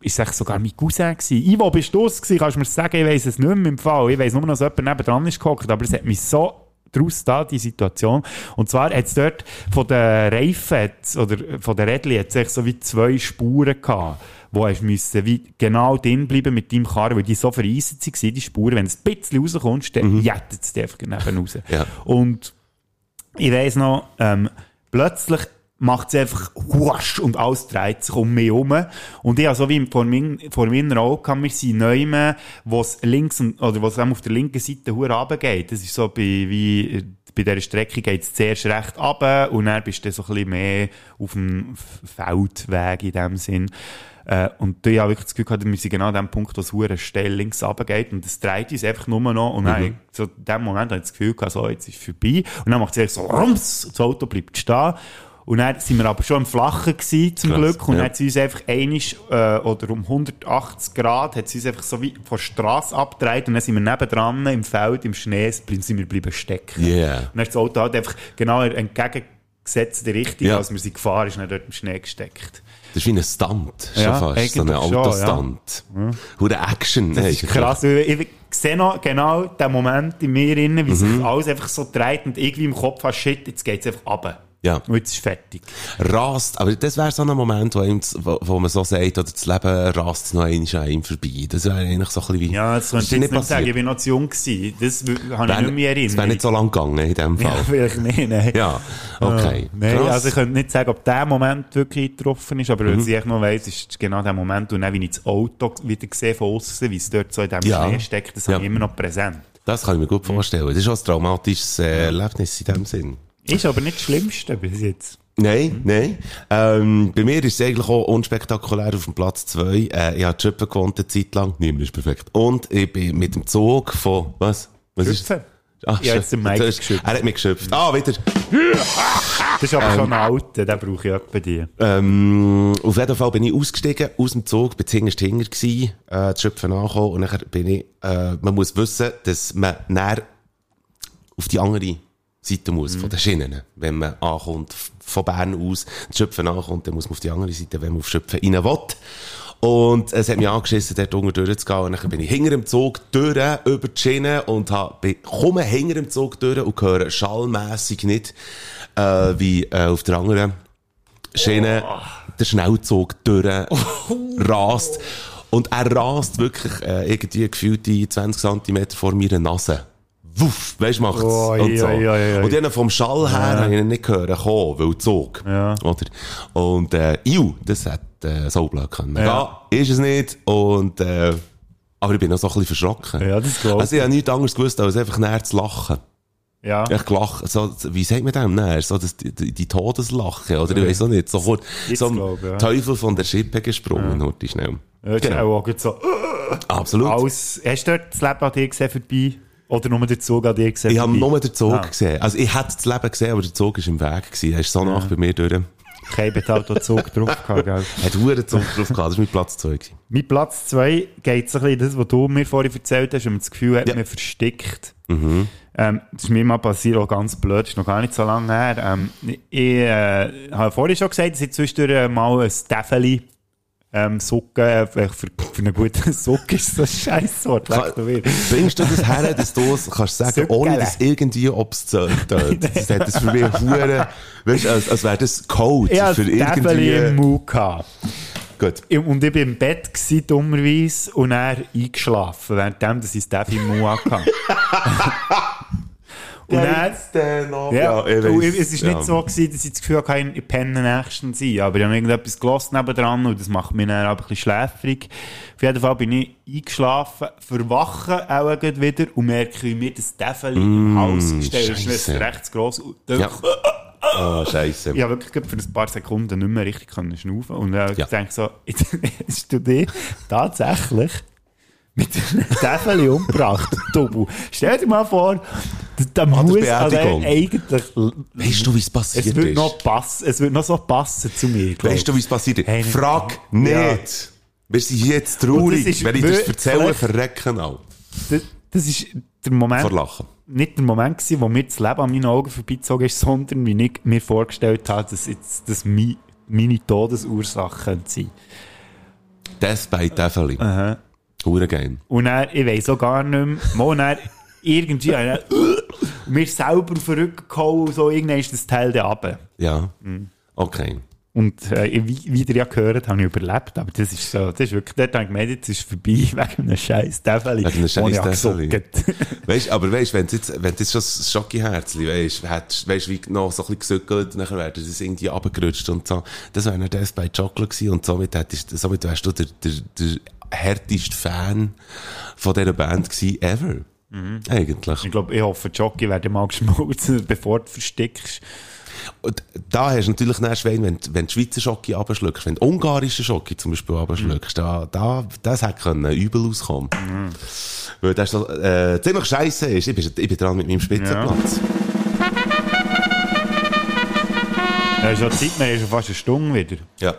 Ist es sogar mein Cousin gewesen. Ivo, bist du es gewesen? Kannst du mir sagen? Ich weiss es nicht mehr im Fall. Ich weiss nur noch, dass jemand nebendran ist gehockt, aber es hat mich so draus da, die Situation. Und zwar hat es dort von den Reifen, oder von den Rädchen, hat es so wie zwei Spuren gehabt, wo hast müssen wie genau drin bleiben mit deinem Karren, weil die so vereist waren, die Spuren. Wenn es ein bisschen rauskommst, dann jettet es einfach neben raus. Ja. Und ich weiss noch, ähm, plötzlich macht es einfach huasch und alles dreht sich um mich herum. Und ich habe so wie vor, mein, vor meiner Augen, wir sind neu, wo es links und, oder wo es auf der linken Seite hure runtergeht. Das ist so bei, wie, bei dieser Strecke geht es zuerst recht runter und dann bist du so ein bisschen mehr auf dem Feldweg in dem Sinn. Äh, und ich habe wirklich das Gefühl gehabt, wir sind genau an dem Punkt, wo es hure steil links runtergeht und es dreht uns einfach nur noch und dann, so in dem Moment habe ich das Gefühl gehabt, so, jetzt ist es vorbei und dann macht es so rums, das Auto bleibt stehen und dann sind wir aber schon am Flachen gewesen, zum Krass, Glück und ja. dann hat sie uns einfach einisch, äh, oder um 180 Grad hat sie uns einfach so wie von der Strasse abgedreht und dann sind wir nebendran im Feld, im Schnee, sind wir bleiben stecken. Yeah. Und dann ist das Auto halt einfach genau entgegengesetzte Richtung, Ja. als wir sind gefahren, ist dann dort im Schnee gesteckt. Das ist wie ein Stunt, schon Ja, fast. So ein Autostunt. Hure Action. Das ist krass. Ich, sehe noch genau den Moment in mir, drin, wie sich alles einfach so dreht und irgendwie im Kopf hast, shit, jetzt geht's einfach runter. Ja. Und jetzt ist fertig. Rast, aber das wäre so ein Moment, wo, das- wo, wo man so sagt, oder das Leben rast noch einmal an ihm vorbei. Das wäre eigentlich so ein bisschen wie... Ja, das könnte ich nicht sagen, ich bin noch zu jung gewesen. Das habe ich nicht mehr Das wäre erinnert. nicht so lang gegangen in dem [LAUGHS] Ja, Fall. vielleicht nicht, nein. Ja, okay. Ja. Nein, Krass. also ich könnte nicht sagen, ob der Moment wirklich getroffen ist, aber Mhm. was ich noch weiss, ist genau der Moment, und dann, wie ich das Auto wieder sehe von außen, wie es dort so in dem Ja. Schnee steckt, das Ja. habe ich immer noch präsent. Das kann ich mir gut vorstellen. Das ist auch ein traumatisches äh, Erlebnis in dem Sinn. Ist aber nicht das Schlimmste bis jetzt. Nein, nein. Ähm, bei mir ist es eigentlich auch unspektakulär auf dem Platz 2. Äh, ich habe Schöpfen gewohnt eine Zeit lang. Niemand ist perfekt. Und ich bin mit dem Zug von, was? Was ist Schöpfen? Ach, Ich habe jetzt den Mike das geschöpft. Er hat mich geschöpft. Ah, wieder. Das ist aber schon ein alter, den brauche ich etwa die. Ähm, auf jeden Fall bin ich ausgestiegen aus dem Zug, bin zuhinterst hinter gsi, äh, zu Schöpfen angekommen und dann bin ich, äh, man muss wissen, dass man näher auf die andere Seite muss, von den Schienen. Wenn man ankommt, von Bern aus, zu Schöpfen ankommt, dann muss man auf die andere Seite, wenn man auf Schöpfen rein will. Und es hat mich angeschissen, dort unten durchzugehen. Und dann bin ich hinter dem Zug durch, über die Schiene und hab, bin, komme hinter dem Zug durch und höre schallmässig nicht, äh, wie äh, auf der anderen Schiene der Schnellzug durch rast. Und er rast wirklich äh, irgendwie gefühlte 20 cm vor meiner Nase. Wuff, weißt du, macht's. Oi, und so. oi, oi, oi. Und dann vom Schall her habe ich ihn nicht gehört kommen, weil Zug. Ja. Oder? Und, äh, iu, das hat, äh, so blöd können. Ja. Ja. ist es nicht. Und, äh, aber ich bin noch so ein bisschen verschrocken. Ja, das glaub ich. Also ich habe nichts anderes gewusst, als einfach näher zu lachen. Ja. Ich gelacht, so, wie sagt man dem näher? So, das, die, die Todeslache, oder? Ich weiß auch nicht. So, kurz, Jetzt so ein glaub ja. Teufel von der Schippe gesprungen, ja. schnell. Ja, Genau. auch so. Absolut. Alles, hast du dort das Leben an dir gesehen vorbei? Oder nur den Zug an dir gesehen Ich habe nur den Zug Ah. gesehen. Also ich hätte das Leben gesehen, aber der Zug ist im Weg gewesen. Er ist so nach bei mir durch. Kein Betalto-Zug drauf gehabt, gell? [LAUGHS] Hat einen Zug drauf gehabt. Das war mein Platz 2 gewesen. Mein Platz 2 geht so ein bisschen das, was du mir vorhin erzählt hast, und man das Gefühl hat, Ja. man versteckt. Mhm. Ähm, das ist mir mal passiert, auch ganz blöd, das ist noch gar nicht so lange her. Ähm, ich äh, habe vorhin schon gesagt, dass ich zwischendurch mal ein Staffeli ähm, Socken, äh, für, für einen guten [LAUGHS] Sock ist das mir. Bringst du das her, dass du es kannst sagen, Söckele. ohne dass irgendwie obszön [LAUGHS] tönt? Das hat das für mich hure, weißt als, als wäre das Code Ich für Staffeli im irgendwie... Mund. gehabt. Gut. Und ich war im Bett, gewesen, dummerweise, und er eingeschlafen, währenddem, dass ich Steffi im Mund hatte. [LAUGHS] und er, Dann noch, ja, ich du, weiss, es ist ja. nicht so gewesen, dass ich das Gefühl hatte, ich penne nächstens sein, aber ich habe irgendetwas gelassen nebendran und das macht mich dann aber ein bisschen schläfrig. Auf jeden Fall bin ich eingeschlafen, verwache auch wieder und merke, wie mir das Täfeli im Hals gestellt ist. Das ist Scheisse. recht gross. Und Ja. Ah, scheisse. ich habe wirklich für ein paar Sekunden nicht mehr richtig können schnaufen und dann Ja. denke so, [LAUGHS] du dich tatsächlich mit [LAUGHS] einem Täfeli umgebracht, Tobu? Stell dir mal vor, da der muss also eigentlich... Weißt du, wie es passiert Es wird, ist? noch passen, es wird noch so passen zu mir. glaub Weißt du, wie es passiert ist? Hey, nicht- Frag Ja. nicht. Wir sind jetzt traurig. Das ist Wenn ich das erzähle, verrecken auch. Das, das ist der Moment, Vor Lachen. nicht der Moment gewesen, wo mir das Leben an meinen Augen vorbeizogen ist, sondern wie ich mir vorgestellt habe, dass jetzt das meine Todesursache könnte sein Death by Tafeli. Aha. Hure geil. Und dann, ich weiss auch gar nicht mehr, mal dann irgendwie dann, mir selber Rücken gehauen so, irgendwann ist das Teil dann runter. Ja. Mhm. Okay. Und äh, wie, wie ihr ja gehört, habe ich überlebt. Aber das ist so, das ist wirklich, dort habe ich gemeint, jetzt ist es vorbei [LAUGHS] wegen einem scheiß Täfeli. Wegen einem scheiß das Täfeli. [LAUGHS] Weißt, aber weißt, wenn du jetzt, wenn du jetzt schon das Schokiherzli, weißt, hättest, weißt, wie noch so ein bisschen gesückelt, nachher wäre das irgendwie runtergerutscht und so. Das wäre dann Death by Chocolate gewesen und somit hättest, somit wärst du der, der, der härteste Fan von dieser Band gewesen ever. Eigentlich. Ich glaube, ich hoffe, Jockey werden mal geschmolzen, [LAUGHS] bevor du versteckst. Und da hast du natürlich dann Schwein, wenn, wenn du Schweizer Schoki abschluckst, wenn du ungarische Schoki zum Beispiel abschluckst, da, da, das hätte können übel auskommen. Weil das so, äh, ziemlich scheisse ist. Ich bin, ich bin dran mit meinem Spitzenplatz. Ja, ist ja Zeit, wir haben schon fast eine Stunde wieder. Ja.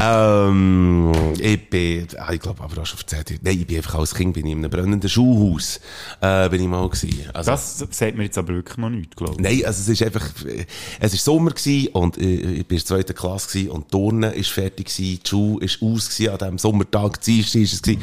Ähm, ich bin, ah, ich glaube aber auch schon erzählt, nein, ich bin einfach als Kind bin ich in einem brennenden Schulhaus, äh, bin ich mal gewesen. Also, Das sagt mir jetzt aber wirklich noch nicht, glaube ich. Nein, also es ist einfach, es ist Sommer gewesen und äh, ich bin in der zweiten Klasse gewesen und Turnen ist fertig gewesen, die Schule ist aus gewesen, an diesem Sommertag, Dienstag ist es gewesen.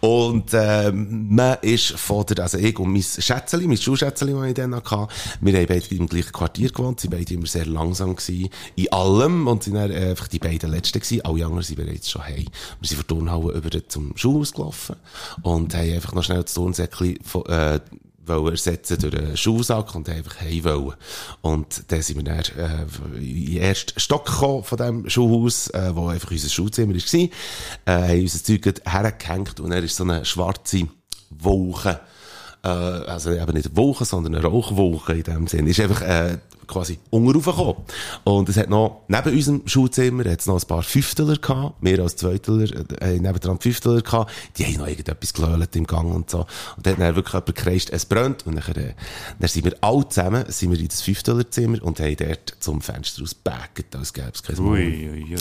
Und, ähm, man ist von der, also ich und mein Schätzeli, mein Schulschätzeli, das ich dann noch hatte, wir haben beide im gleichen Quartier gewohnt, sie beide immer sehr langsam gewesen, in allem und sind dann äh, einfach die beiden Letzten gewesen, alle anderen sind bereits schon heim. Wir sind von Turnhalle über zum Schulhaus gelaufen und haben einfach noch schnell das Turnsäckchen äh, ersetzen durch einen Schuhsack und einfach heim wollen. Und dann sind wir dann, äh, in den ersten Stock gekommen von diesem Schulhaus, äh, wo einfach unser Schulzimmer war, äh, haben unser Zeug hergehängt und dann ist so eine schwarze Wolke, äh, also eben nicht eine Wolke, sondern eine Rauchwolke in dem Sinn, ist einfach, äh, quasi unten raufgekommen. Und es hat noch, neben unserem Schulzimmer, hat es noch ein paar Fünfteler gehabt, wir als Zweiteler, äh, nebendran Fünfteler gehabt, die haben noch irgendetwas gelöhlt im Gang und so. Und dann hat dann wirklich jemand gekreist, es brennt. Und dann, äh, dann sind wir alle zusammen, sind wir in das Fünftelerzimmer und haben dort zum Fenster ausgebackt, als gäbe es kein. Ui, ui, ui.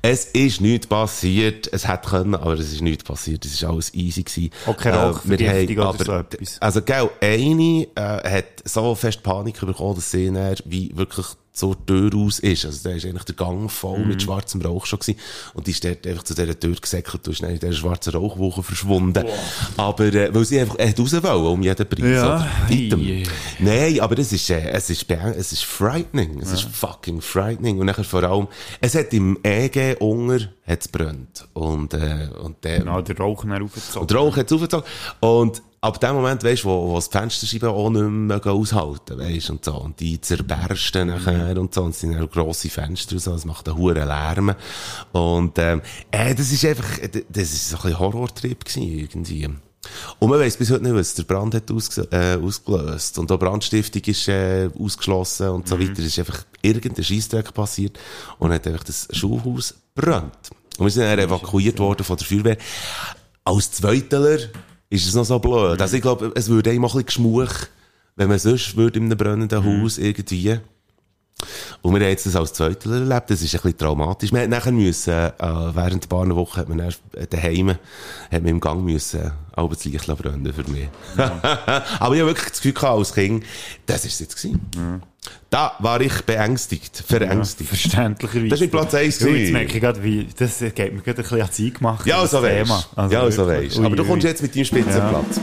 Es ist nichts passiert. Es hätte können, aber es ist nichts passiert. Es ist alles easy gewesen. Auch keine wir haben aber- so etwas? Also, gell, eine, äh, hat so fest Panik bekommen, dass sie dann wie wirklich zur Tür raus ist. Also, da ist eigentlich der Gang voll Mhm. mit schwarzem Rauch schon gewesen. Und die ist dort einfach zu dieser Tür gesäckelt und ist dann in dieser schwarzen Rauchwoche verschwunden. Aber, äh, weil sie einfach, hat raus wollen, um jeden Preis. Ja. Ei. Nein, aber es ist, äh, es ist, es ist frightening. Es ist fucking frightening. Und nachher vor allem, es hat im EG Unger, hat's brennt. Und, äh, und der, Genau, der Rauch dann aufgezogen. und der Rauch hat's aufgezogen. Und ab dem Moment, weisst, wo, wo das Fensterscheiben auch nicht mehr aushalten, weisst, und so. Und die zerbersten nachher und so. Und es sind auch grosse Fenster und so. Das macht einen hohen Lärm. Und, ähm, äh, das ist einfach, das ist so ein bisschen Horrortrip gewesen, irgendwie. Und man weiss bis heute nicht, was der Brand hat ausge äh, ausgelöst. Und auch Brandstiftung ist äh, ausgeschlossen und so weiter. Es ist einfach irgendein Scheissdreck passiert und hat einfach das Schulhaus brennt. Und wir sind dann evakuiert worden von der Feuerwehr. Als Zweiteler ist es noch so blöd. Also ich glaube, es würde einem auch ein bisschen geschmuch, wenn man sonst würde in einem brennenden Haus irgendwie. Und wir haben jetzt das als Zweiteler erlebt. Das ist ein bisschen traumatisch. Wir nachher müssen, äh, während ein paar Wochen hat man dann äh, daheim, hat man im Gang müssen, auch das Licht brennen für mich. [LAUGHS] Aber ich habe wirklich das Gefühl gehabt, als Kind, das ist es jetzt gewesen. Da war ich beängstigt, verängstigt. Verständlicherweise. Das ist mit Platz 1 Ja, Jetzt merke ich gerade, wie, das geht mir gerade ein bisschen an die Zeit gemacht. Ja, so weisst. Thema. Also ja, so weisst. Aber du kommst jetzt mit deinem Spitzenplatz.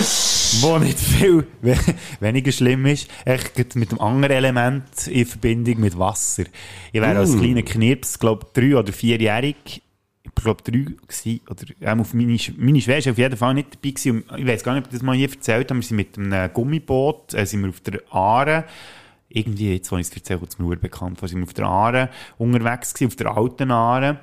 Sch- Wo nicht viel we- weniger schlimm ist, echt mit einem anderen Element in Verbindung mit Wasser. Ich wäre als Mm. kleiner Knirps, glaube drei oder vierjährig, ich glaube drei gewesen, oder ähm, auf meine, meine Schwester auf jeden Fall nicht dabei gewesen. Ich weiß gar nicht, ob ich das mal hier erzählt habe. Wir sind mit einem Gummiboot, äh, sind wir auf der Aare, irgendwie, jetzt, wo ich es erzähle, es mir nur bekannt, sind wir auf der Aare unterwegs gewesen, auf der alten Aare.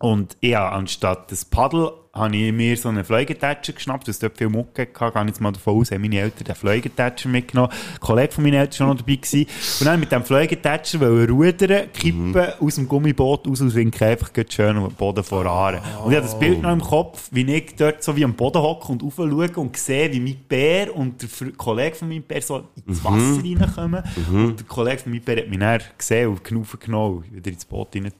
Und ja, anstatt das Paddel habe ich mir so einen Fliegetatscher geschnappt, weil es dort viel Mucke hatte. Gehe jetzt mal davon aus, haben meine Eltern den Fliegetatscher mitgenommen. Ein Kollege von meinen Eltern war schon noch dabei. Gewesen. Und dann mit dem Fliegetatscher rudern, kippen aus dem Gummiboot aus und winken einfach schön den Boden voran. Und ich habe das Bild noch im Kopf, wie ich dort so wie am Boden hocke und raufschaue und sehe, wie mein Bär und der Kollege von meinem Bär so ins Wasser reinkommen. Und der Kollege von meinem Bär hat mich dann gesehen und Knuffen genommen wieder ins Boot rein.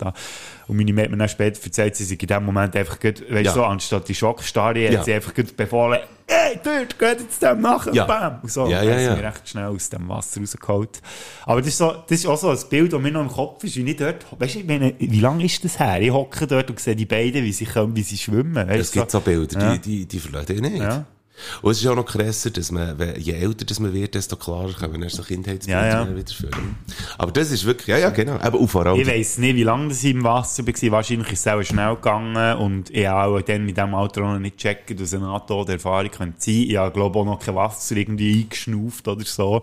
Und meine Mutter hat mir dann später erzählt, sie sei in dem Moment einfach weißt Ja. so, anstatt die Schockstarre, Ja. hat sie einfach befohlen, hey, dort, geht jetzt dem nachher, Ja. bam! Und so, Ja, ja, sind ja. wir recht schnell aus dem Wasser rausgeholt. Aber das ist, so, das ist auch so ein Bild, das mir noch im Kopf ist, wie ich dort, weißt du, meine, wie lange ist das her? Ich hocke dort und sehe die beiden, wie sie kommen, wie sie schwimmen. Weißt, Es gibt so Bilder, Ja. die, die, die verlassen dich nicht. Ja. Und es ist auch noch krasser, dass man, je älter das man wird, desto klarer kann man erst so Kindheitsbilder Ja, ja. wieder führen. Aber das ist wirklich, ja, ja, genau. Aber allem, Ich weiss nicht, wie lange das ich im Wasser war. Wahrscheinlich ist es auch schnell gegangen. Und ich habe auch dann in diesem Alter noch nicht gecheckt, dass eine NATO-Erfahrung könnte sein. Ich habe, glaube auch noch kein Wasser irgendwie eingeschnauft oder so.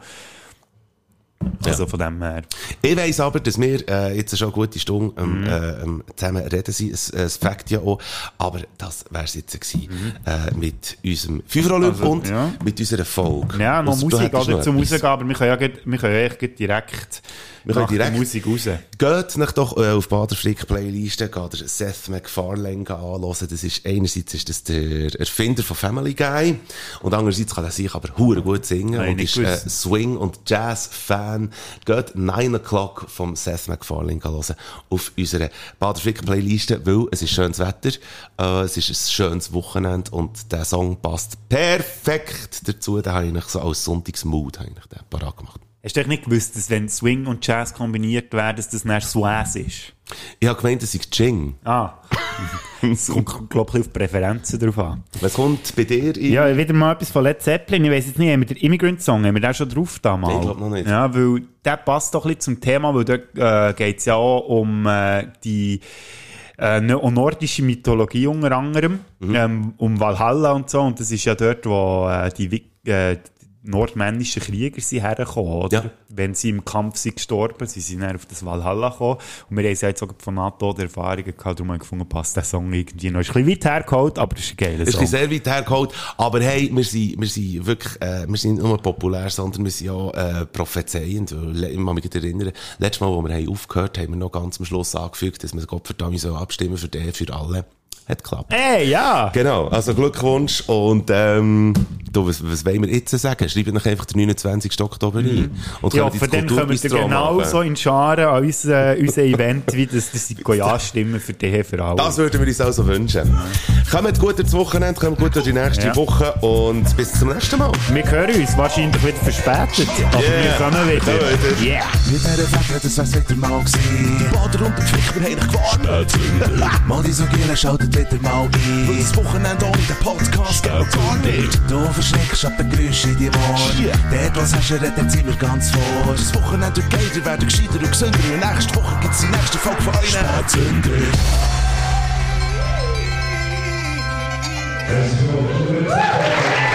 Also von dem her. Ich weiss aber, dass wir äh, jetzt schon eine gute Stunde ähm, Mhm. äh, zusammen reden sind. Es, es fängt ja auch. Aber das wär's jetzt gewesen. Äh, mit unserem Fünfer-Olymp Mhm. Also, und ja. mit unserer Folge. Ja, noch du Musik oder noch zum. Rausgehen, aber wir können ja, wir können ja direkt Wir können nach direkt- Musik raus. Geht nicht doch äh, auf Bader Frick Playliste, geht Seth MacFarlane anhören. Das ist, einerseits ist das der Erfinder von Family Guy und andererseits kann er sich aber hure gut singen Nein, und ist äh. Swing- und Jazz-Fan Fan, geht 9 O'Clock vom Seth MacFarlane hören auf unserer Bader-Flicker-Playliste, weil es ist schönes Wetter, äh, es ist ein schönes Wochenende und der Song passt perfekt dazu. Den habe ich eigentlich so als Sonntagsmood habe ich den parat gemacht. Hast du nicht gewusst, dass wenn Swing und Jazz kombiniert werden, dass das dann Swaz ist? Ich habe gemeint, das ist Jing. Ah. [LAUGHS] Es kommt, glaube ich, auf die Präferenzen drauf an. Was kommt bei dir in... Ja, wieder mal etwas von Led Zeppelin. Ich weiss jetzt nicht, haben wir den Immigrant-Song, haben wir den schon drauf damals? Nein, ich glaub noch nicht. Ja, weil der passt doch ein bisschen zum Thema, weil dort äh, geht es ja auch um äh, die äh, ne- nordische Mythologie unter anderem, Mhm. ähm, um Valhalla und so. Und das ist ja dort, wo äh, die, äh, die nordmännischen Krieger sind hergekommen, oder? Ja. Wenn sie im Kampf sind gestorben, sie sind dann auf das Valhalla gekommen. Und wir haben es jetzt auch von NATO die Erfahrungen gehabt, darum haben gefunden, passt der Song irgendwie noch. Ist ein bisschen weit hergeholt, aber das ist ein geiler Es ist Song. sehr weit hergeholt, aber hey, wir sind, wir sind wirklich, äh, wir sind nicht nur populär, sondern wir sind auch äh, prophezeiend. Ich kann mich erinnern, letztes Mal, wo wir haben aufgehört haben, haben wir noch ganz am Schluss angefügt, dass wir Gott verdammt so abstimmen für den, für alle. Hat geklappt. Ey, ja! Genau, also Glückwunsch und ähm, du, was, was wollen wir jetzt sagen? Schreibt noch einfach den 29. Oktober ein. Und Ja, für den kommen wir Kulturbistro genau machen. so in Scharen an unser, unser Event, wie das, das sind Ja-Stimmen für die für alle. Das würden wir uns also wünschen. Kommt gut ins Wochenende, kommt gut durch die nächste Ja. Woche und bis zum nächsten Mal. Wir hören uns wahrscheinlich wieder verspätet, aber Yeah. wir kommen wieder. Wieder. Yeah! Mit dieser Wette, das wär's wieder mal gewesen. Die Bader und der Pflicht, wir haben dich gewarnt. [LAUGHS] Mal die so Gielen, schaltet wieder mal ein. Weil das Wochenende ohne den Podcast geht gar nicht. Du verschreckst ab den Geräuschen in die Ohren. Dort, was hast du, redet sind wir ganz vor. Das Wochenende wird geiler, werden gescheiter und gesünder. Und nächste Woche gibt's die nächste Folge von euch. Spätzünder. Es wird